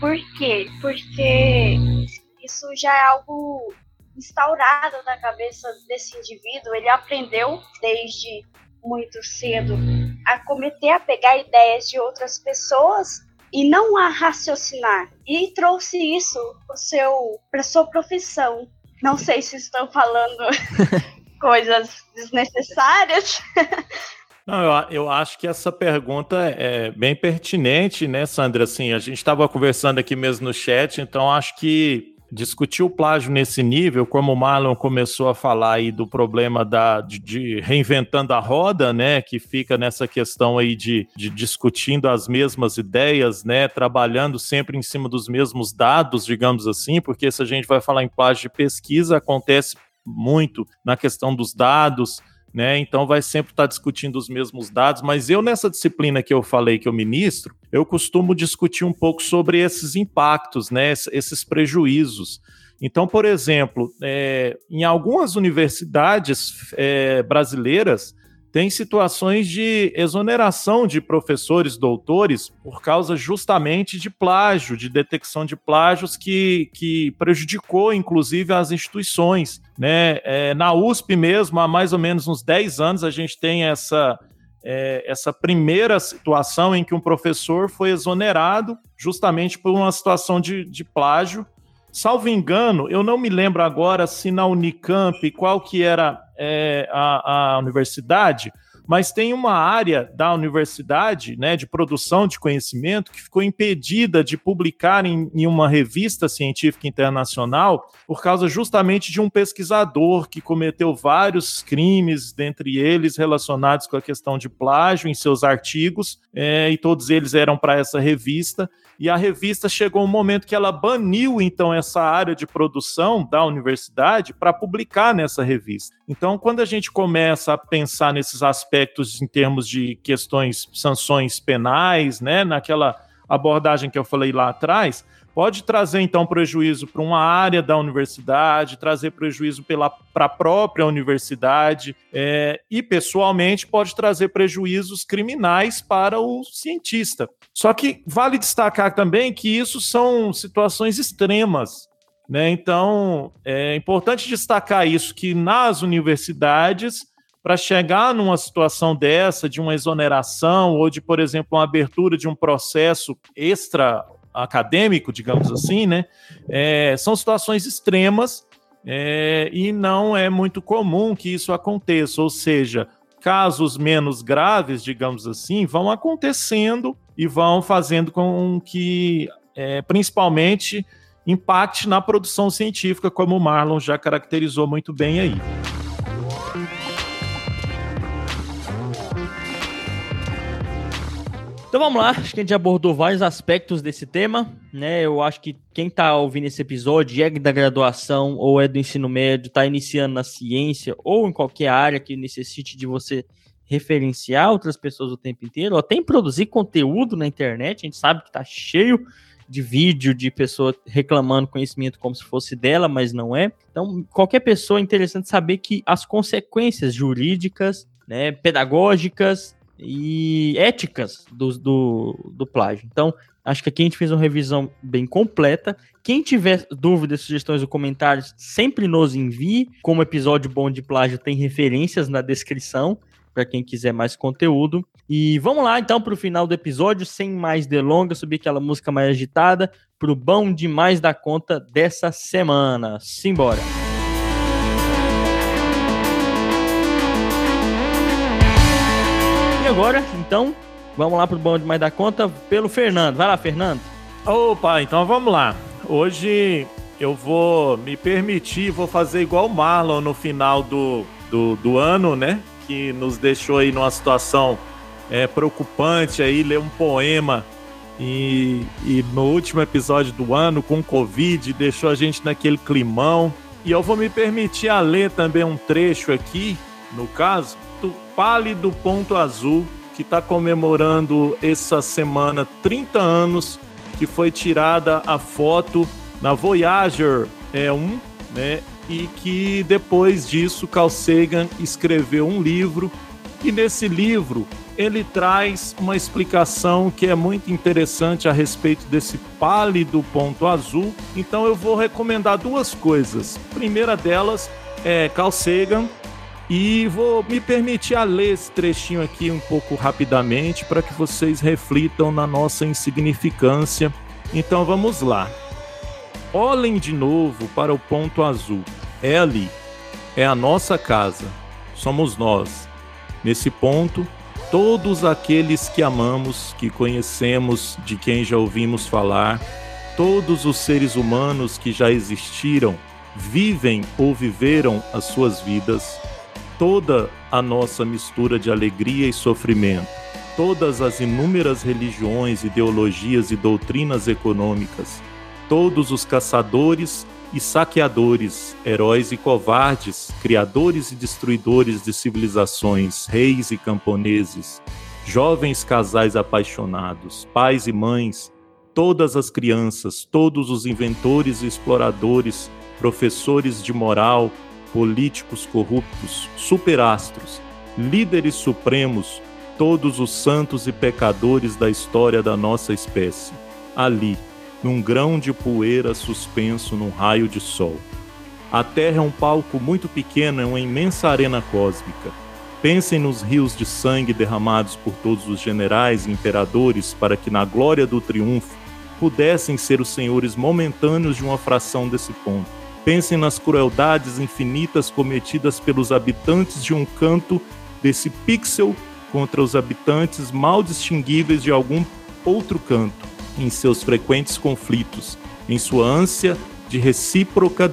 Por quê? Porque isso já é algo instaurado na cabeça desse indivíduo, ele aprendeu desde muito cedo a cometer, a pegar ideias de outras pessoas e não a raciocinar. E trouxe isso para seu para sua profissão. Não sei se estou falando coisas desnecessárias. Não, eu, eu, acho que essa pergunta é bem pertinente, né, Sandra? Assim, a gente estava conversando aqui mesmo no chat, então acho que discutir o plágio nesse nível, como o Marlon começou a falar aí do problema da, de, de, reinventando a roda, né, que fica nessa questão aí de, de discutindo as mesmas ideias, né, trabalhando sempre em cima dos mesmos dados, digamos assim, porque se a gente vai falar em plágio de pesquisa, acontece muito na questão dos dados, né? Então vai sempre estar discutindo os mesmos dados, mas eu nessa disciplina que eu falei que eu ministro, eu costumo discutir um pouco sobre esses impactos, né? Esses prejuízos. Então, por exemplo, é, em algumas universidades é, brasileiras, tem situações de exoneração de professores doutores por causa justamente de plágio, de detecção de plágios que, que prejudicou, inclusive, as instituições. Né? É, na USP mesmo, há mais ou menos uns 10 anos, a gente tem essa, é, essa primeira situação em que um professor foi exonerado justamente por uma situação de, de plágio. Salvo engano, eu não me lembro agora se na Unicamp, qual que era é, a, a universidade, mas tem uma área da universidade, né, de produção de conhecimento, que ficou impedida de publicar em, em, uma revista científica internacional por causa justamente de um pesquisador que cometeu vários crimes, dentre eles relacionados com a questão de plágio em seus artigos, é, e todos eles eram para essa revista e a revista chegou um momento que ela baniu então essa área de produção da universidade para publicar nessa revista. Então, quando a gente começa a pensar nesses aspectos em termos de questões, sanções penais, né, naquela abordagem que eu falei lá atrás, pode trazer então prejuízo para uma área da universidade, trazer prejuízo para a própria universidade é, e, pessoalmente, pode trazer prejuízos criminais para o cientista. Só que vale destacar também que isso são situações extremas. Né? Então, é importante destacar isso, que nas universidades, para chegar numa situação dessa, de uma exoneração, ou de, por exemplo, uma abertura de um processo extra acadêmico, digamos assim, né? É, são situações extremas é, e não é muito comum que isso aconteça. Ou seja, casos menos graves, digamos assim, vão acontecendo e vão fazendo com que, é, principalmente, impacte na produção científica, como o Marlon já caracterizou muito bem aí. Então vamos lá, acho que a gente abordou vários aspectos desse tema, né? Eu acho que quem está ouvindo esse episódio é da graduação ou é do ensino médio, está iniciando na ciência ou em qualquer área que necessite de você referenciar outras pessoas o tempo inteiro, ou até em produzir conteúdo na internet, a gente sabe que está cheio de vídeo de pessoa reclamando conhecimento como se fosse dela, mas não é. Então, qualquer pessoa é interessante saber que as consequências jurídicas, né, pedagógicas e éticas do, do, do plágio. Então, acho que aqui a gente fez uma revisão bem completa. Quem tiver dúvidas, sugestões ou comentários, sempre nos envie. Como episódio bom de plágio, tem referências na descrição para quem quiser mais conteúdo. E vamos lá então para o final do episódio, sem mais delongas, subir aquela música mais agitada, para o bom demais da conta dessa semana. Simbora! Agora, então, vamos lá pro Bom Demais da Conta pelo Fernando. Vai lá, Fernando. Opa, então vamos lá. Hoje eu vou me permitir, vou fazer igual o Marlon no final do, do, do ano, né? Que nos deixou aí numa situação é, preocupante aí, ler um poema E, e no último episódio do ano, com Covid, deixou a gente naquele climão. E eu vou me permitir a ler também um trecho aqui, no caso, Pálido Ponto Azul, que está comemorando essa semana 30 anos que foi tirada a foto na Voyager é, 1, né? E que depois disso Carl Sagan escreveu um livro e nesse livro ele traz uma explicação que é muito interessante a respeito desse pálido ponto azul. Então eu vou recomendar duas coisas. Primeira delas é Carl Sagan e vou me permitir a ler esse trechinho aqui um pouco rapidamente para que vocês reflitam na nossa insignificância. Então vamos lá. Olhem de novo para o ponto azul. É ali. É a nossa casa. Somos nós. Nesse ponto, todos aqueles que amamos, que conhecemos, de quem já ouvimos falar, todos os seres humanos que já existiram, vivem ou viveram as suas vidas, toda a nossa mistura de alegria e sofrimento, todas as inúmeras religiões, ideologias e doutrinas econômicas, todos os caçadores e saqueadores, heróis e covardes, criadores e destruidores de civilizações, reis e camponeses, jovens casais apaixonados, pais e mães, todas as crianças, todos os inventores e exploradores, professores de moral, políticos corruptos, superastros, líderes supremos, todos os santos e pecadores da história da nossa espécie. Ali, num grão de poeira suspenso num raio de sol. A Terra é um palco muito pequeno, é uma imensa arena cósmica. Pensem nos rios de sangue derramados por todos os generais e imperadores para que, na glória do triunfo, pudessem ser os senhores momentâneos de uma fração desse ponto. Pensem nas crueldades infinitas cometidas pelos habitantes de um canto desse pixel contra os habitantes mal distinguíveis de algum outro canto em seus frequentes conflitos, em sua ânsia de recíproca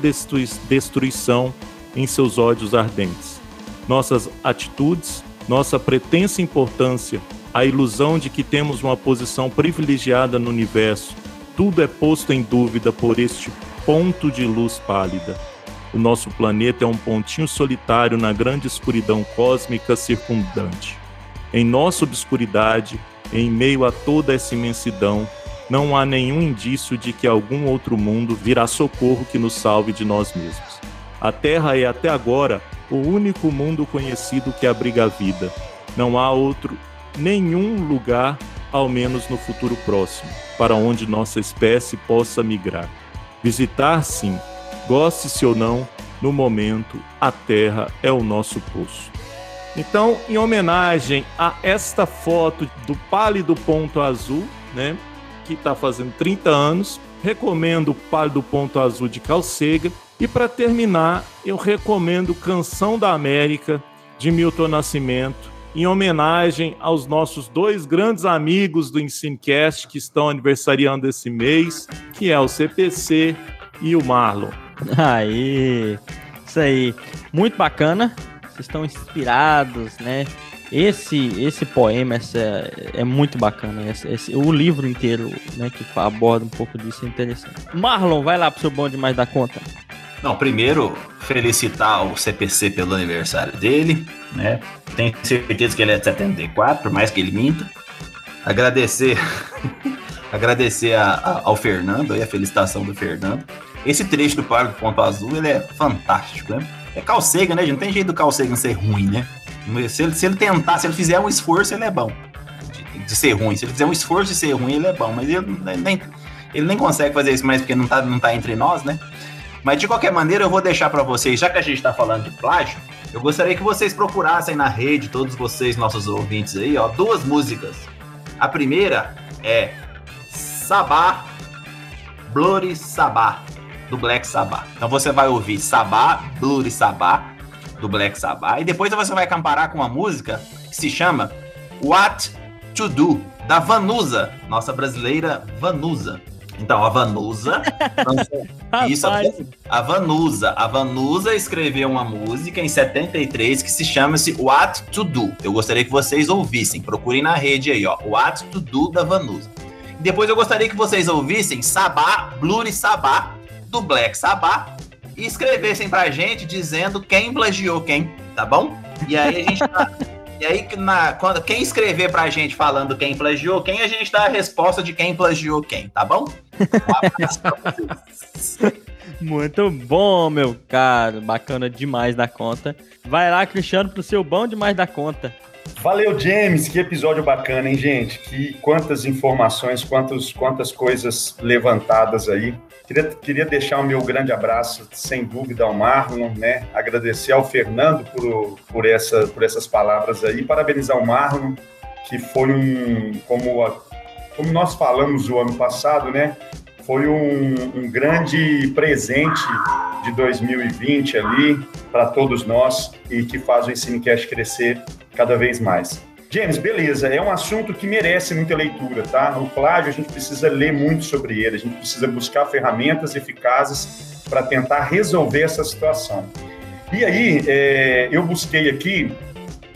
destruição, em seus ódios ardentes. Nossas atitudes, nossa pretensa importância, a ilusão de que temos uma posição privilegiada no universo, tudo é posto em dúvida por este ponto de luz pálida. O nosso planeta é um pontinho solitário na grande escuridão cósmica circundante. Em nossa obscuridade, em meio a toda essa imensidão, não há nenhum indício de que algum outro mundo virá socorro que nos salve de nós mesmos. A Terra é até agora o único mundo conhecido que abriga a vida. Não há outro, nenhum lugar, ao menos no futuro próximo, para onde nossa espécie possa migrar. Visitar, sim, goste-se ou não, no momento, a Terra é o nosso poço. Então, em homenagem a esta foto do pálido ponto azul, né, que está fazendo 30 anos. Recomendo o Pálido Ponto Azul de Calcega. E para terminar, eu recomendo Canção da América de Milton Nascimento, em homenagem aos nossos dois grandes amigos do Ensinecast que estão aniversariando esse mês, que é o CPC e o Marlon. Aí, isso aí, muito bacana. Vocês estão inspirados, né? Esse, esse poema essa, é muito bacana. Esse, esse, o livro inteiro, né, que aborda um pouco disso é interessante. Marlon, vai lá pro seu bom demais da conta. Não, primeiro, felicitar o CPC pelo aniversário dele, né? Tenho certeza que ele é de 74, por mais que ele minta. Agradecer, agradecer a, a, ao Fernando e a felicitação do Fernando. Esse trecho do Parque do Ponto Azul, ele é fantástico, né? É calcega, né? Não tem jeito do calcega ser ruim, né? Se ele, se ele tentar, se ele fizer um esforço, ele é bom. De, de, ser ruim. Se ele fizer um esforço de ser ruim, ele é bom. Mas ele, ele, nem, ele nem consegue fazer isso mais porque não tá, não tá entre nós, né? Mas de qualquer maneira, eu vou deixar para vocês, já que a gente tá falando de plágio, eu gostaria que vocês procurassem na rede, todos vocês, nossos ouvintes aí, ó, duas músicas. A primeira é Sabá, Bloody Sabá, do Black Sabbath. Então você vai ouvir Sabá, Bloody Sabá, do Black Sabbath. E depois você vai comparar com uma música que se chama What to Do, da Vanusa, nossa brasileira Vanusa. Então, a Vanusa. isso, a Vanusa. A Vanusa escreveu uma música em 73 que se chama-se What to Do. Eu gostaria que vocês ouvissem. Procurem na rede aí, ó. What to Do da Vanusa. depois eu gostaria que vocês ouvissem Sabá, Blue Sabá, do Black Sabá, e escrevessem pra gente dizendo quem plagiou quem, tá bom? E aí a gente tá, E aí, na, quando, quem escrever pra gente falando quem plagiou quem, a gente dá a resposta de quem plagiou quem, tá bom? Um abraço pra vocês. Muito bom, meu caro. Bacana demais da conta. Vai lá, Cristiano, pro seu bom demais da conta. Valeu, James. Que episódio bacana, hein, gente? Que quantas informações, quantos, quantas coisas levantadas aí. Queria, queria deixar o meu grande abraço, sem dúvida, ao Marlon, né? Agradecer ao Fernando por, por, essa, por essas palavras aí. Parabenizar o Marlon, que foi um, como, a, como nós falamos o ano passado, né? Foi um, um grande presente de 2020 ali para todos nós e que faz o Ensinecast crescer cada vez mais. James, beleza, é um assunto que merece muita leitura, tá? O plágio, a gente precisa ler muito sobre ele, a gente precisa buscar ferramentas eficazes para tentar resolver essa situação. E aí, é, eu busquei aqui,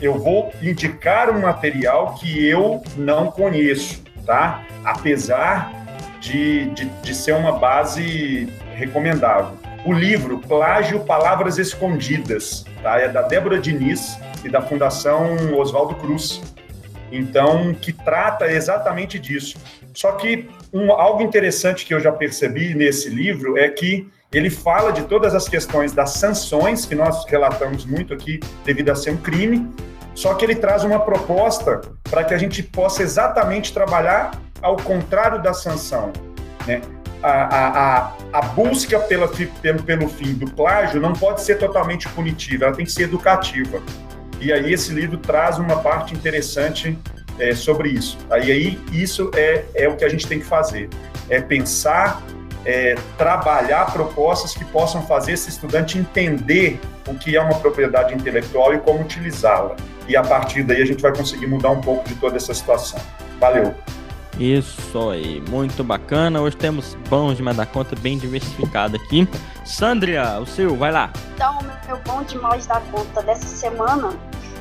eu vou indicar um material que eu não conheço, tá? Apesar de, de, de ser uma base recomendável. O livro Plágio Palavras Escondidas, tá? É da Débora Diniz, e da Fundação Oswaldo Cruz. Então, que trata exatamente disso. Só que um, algo interessante que eu já percebi nesse livro é que ele fala de todas as questões das sanções, que nós relatamos muito aqui, devido a ser um crime, só que ele traz uma proposta para que a gente possa exatamente trabalhar ao contrário da sanção. Né? A, a, a, busca pela, pelo, pelo fim do plágio não pode ser totalmente punitiva, ela tem que ser educativa. E aí esse livro traz uma parte interessante é, sobre isso. Aí, aí isso é, é o que a gente tem que fazer, é pensar, é, trabalhar propostas que possam fazer esse estudante entender o que é uma propriedade intelectual e como utilizá-la. E a partir daí a gente vai conseguir mudar um pouco de toda essa situação. Valeu! Isso aí, muito bacana. Hoje temos bons demais da conta, bem diversificado aqui. Sandria, o seu, vai lá. Então, meu bom demais da conta dessa semana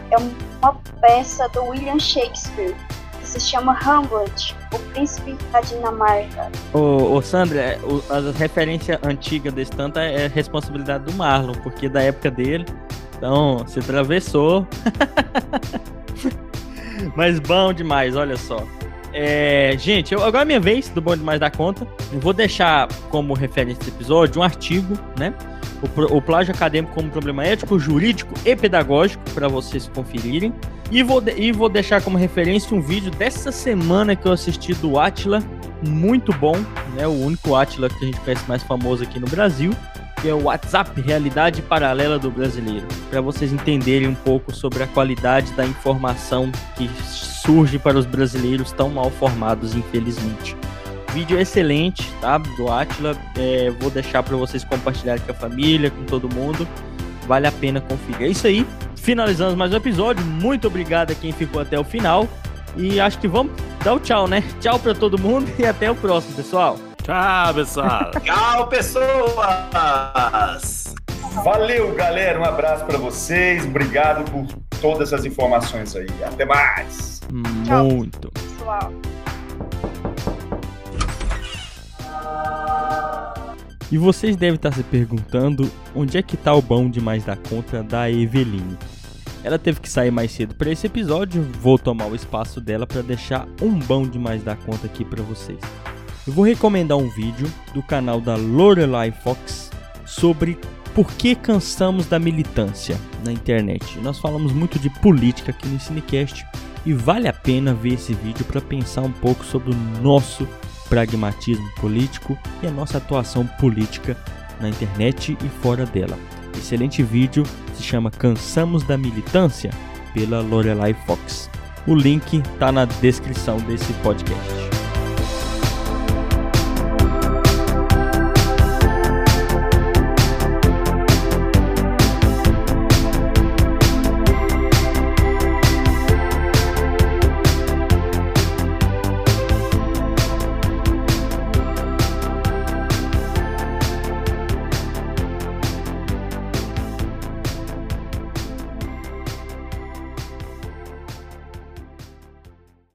é uma peça do William Shakespeare, que se chama Hamlet, o príncipe da Dinamarca. Ô, ô Sandra, é, a referência antiga desse tanto é responsabilidade do Marlon, porque da época dele, então, se atravessou. Mas bom demais, olha só. É, gente, eu, agora é minha vez do Bom Demais da Conta. Eu vou deixar como referência desse episódio um artigo, né? O, o plágio acadêmico como problema ético, jurídico e pedagógico, para vocês conferirem. E vou, e vou deixar como referência um vídeo dessa semana que eu assisti do Atila, muito bom, né? O único Atila que a gente conhece mais famoso aqui no Brasil, que é o WhatsApp Realidade Paralela do Brasileiro, para vocês entenderem um pouco sobre a qualidade da informação que surge para os brasileiros tão mal formados, infelizmente. Vídeo excelente, tá? Do Atila. É, vou deixar para vocês compartilharem com a família, com todo mundo. Vale a pena conferir. É isso aí. Finalizamos mais um episódio. Muito obrigado a quem ficou até o final. E acho que vamos dar o tchau, né? Tchau para todo mundo e até o próximo, pessoal. Tchau, pessoal. Tchau, pessoas. Valeu, galera. Um abraço para vocês. Obrigado por todas as informações aí. Até mais. Muito. Pessoal. E vocês devem estar se perguntando onde é que tá o bom demais da conta da Eveline. Ela teve que sair mais cedo para esse episódio, vou tomar o espaço dela para deixar um bom demais da conta aqui para vocês. Eu vou recomendar um vídeo do canal da Lorelai Fox sobre por que cansamos da militância na internet. Nós falamos muito de política aqui no Cinecast e vale a pena ver esse vídeo para pensar um pouco sobre o nosso pragmatismo político e a nossa atuação política na internet e fora dela. Excelente vídeo, se chama Cansamos da Militância, pela Lorelai Fox. O link está na descrição desse podcast.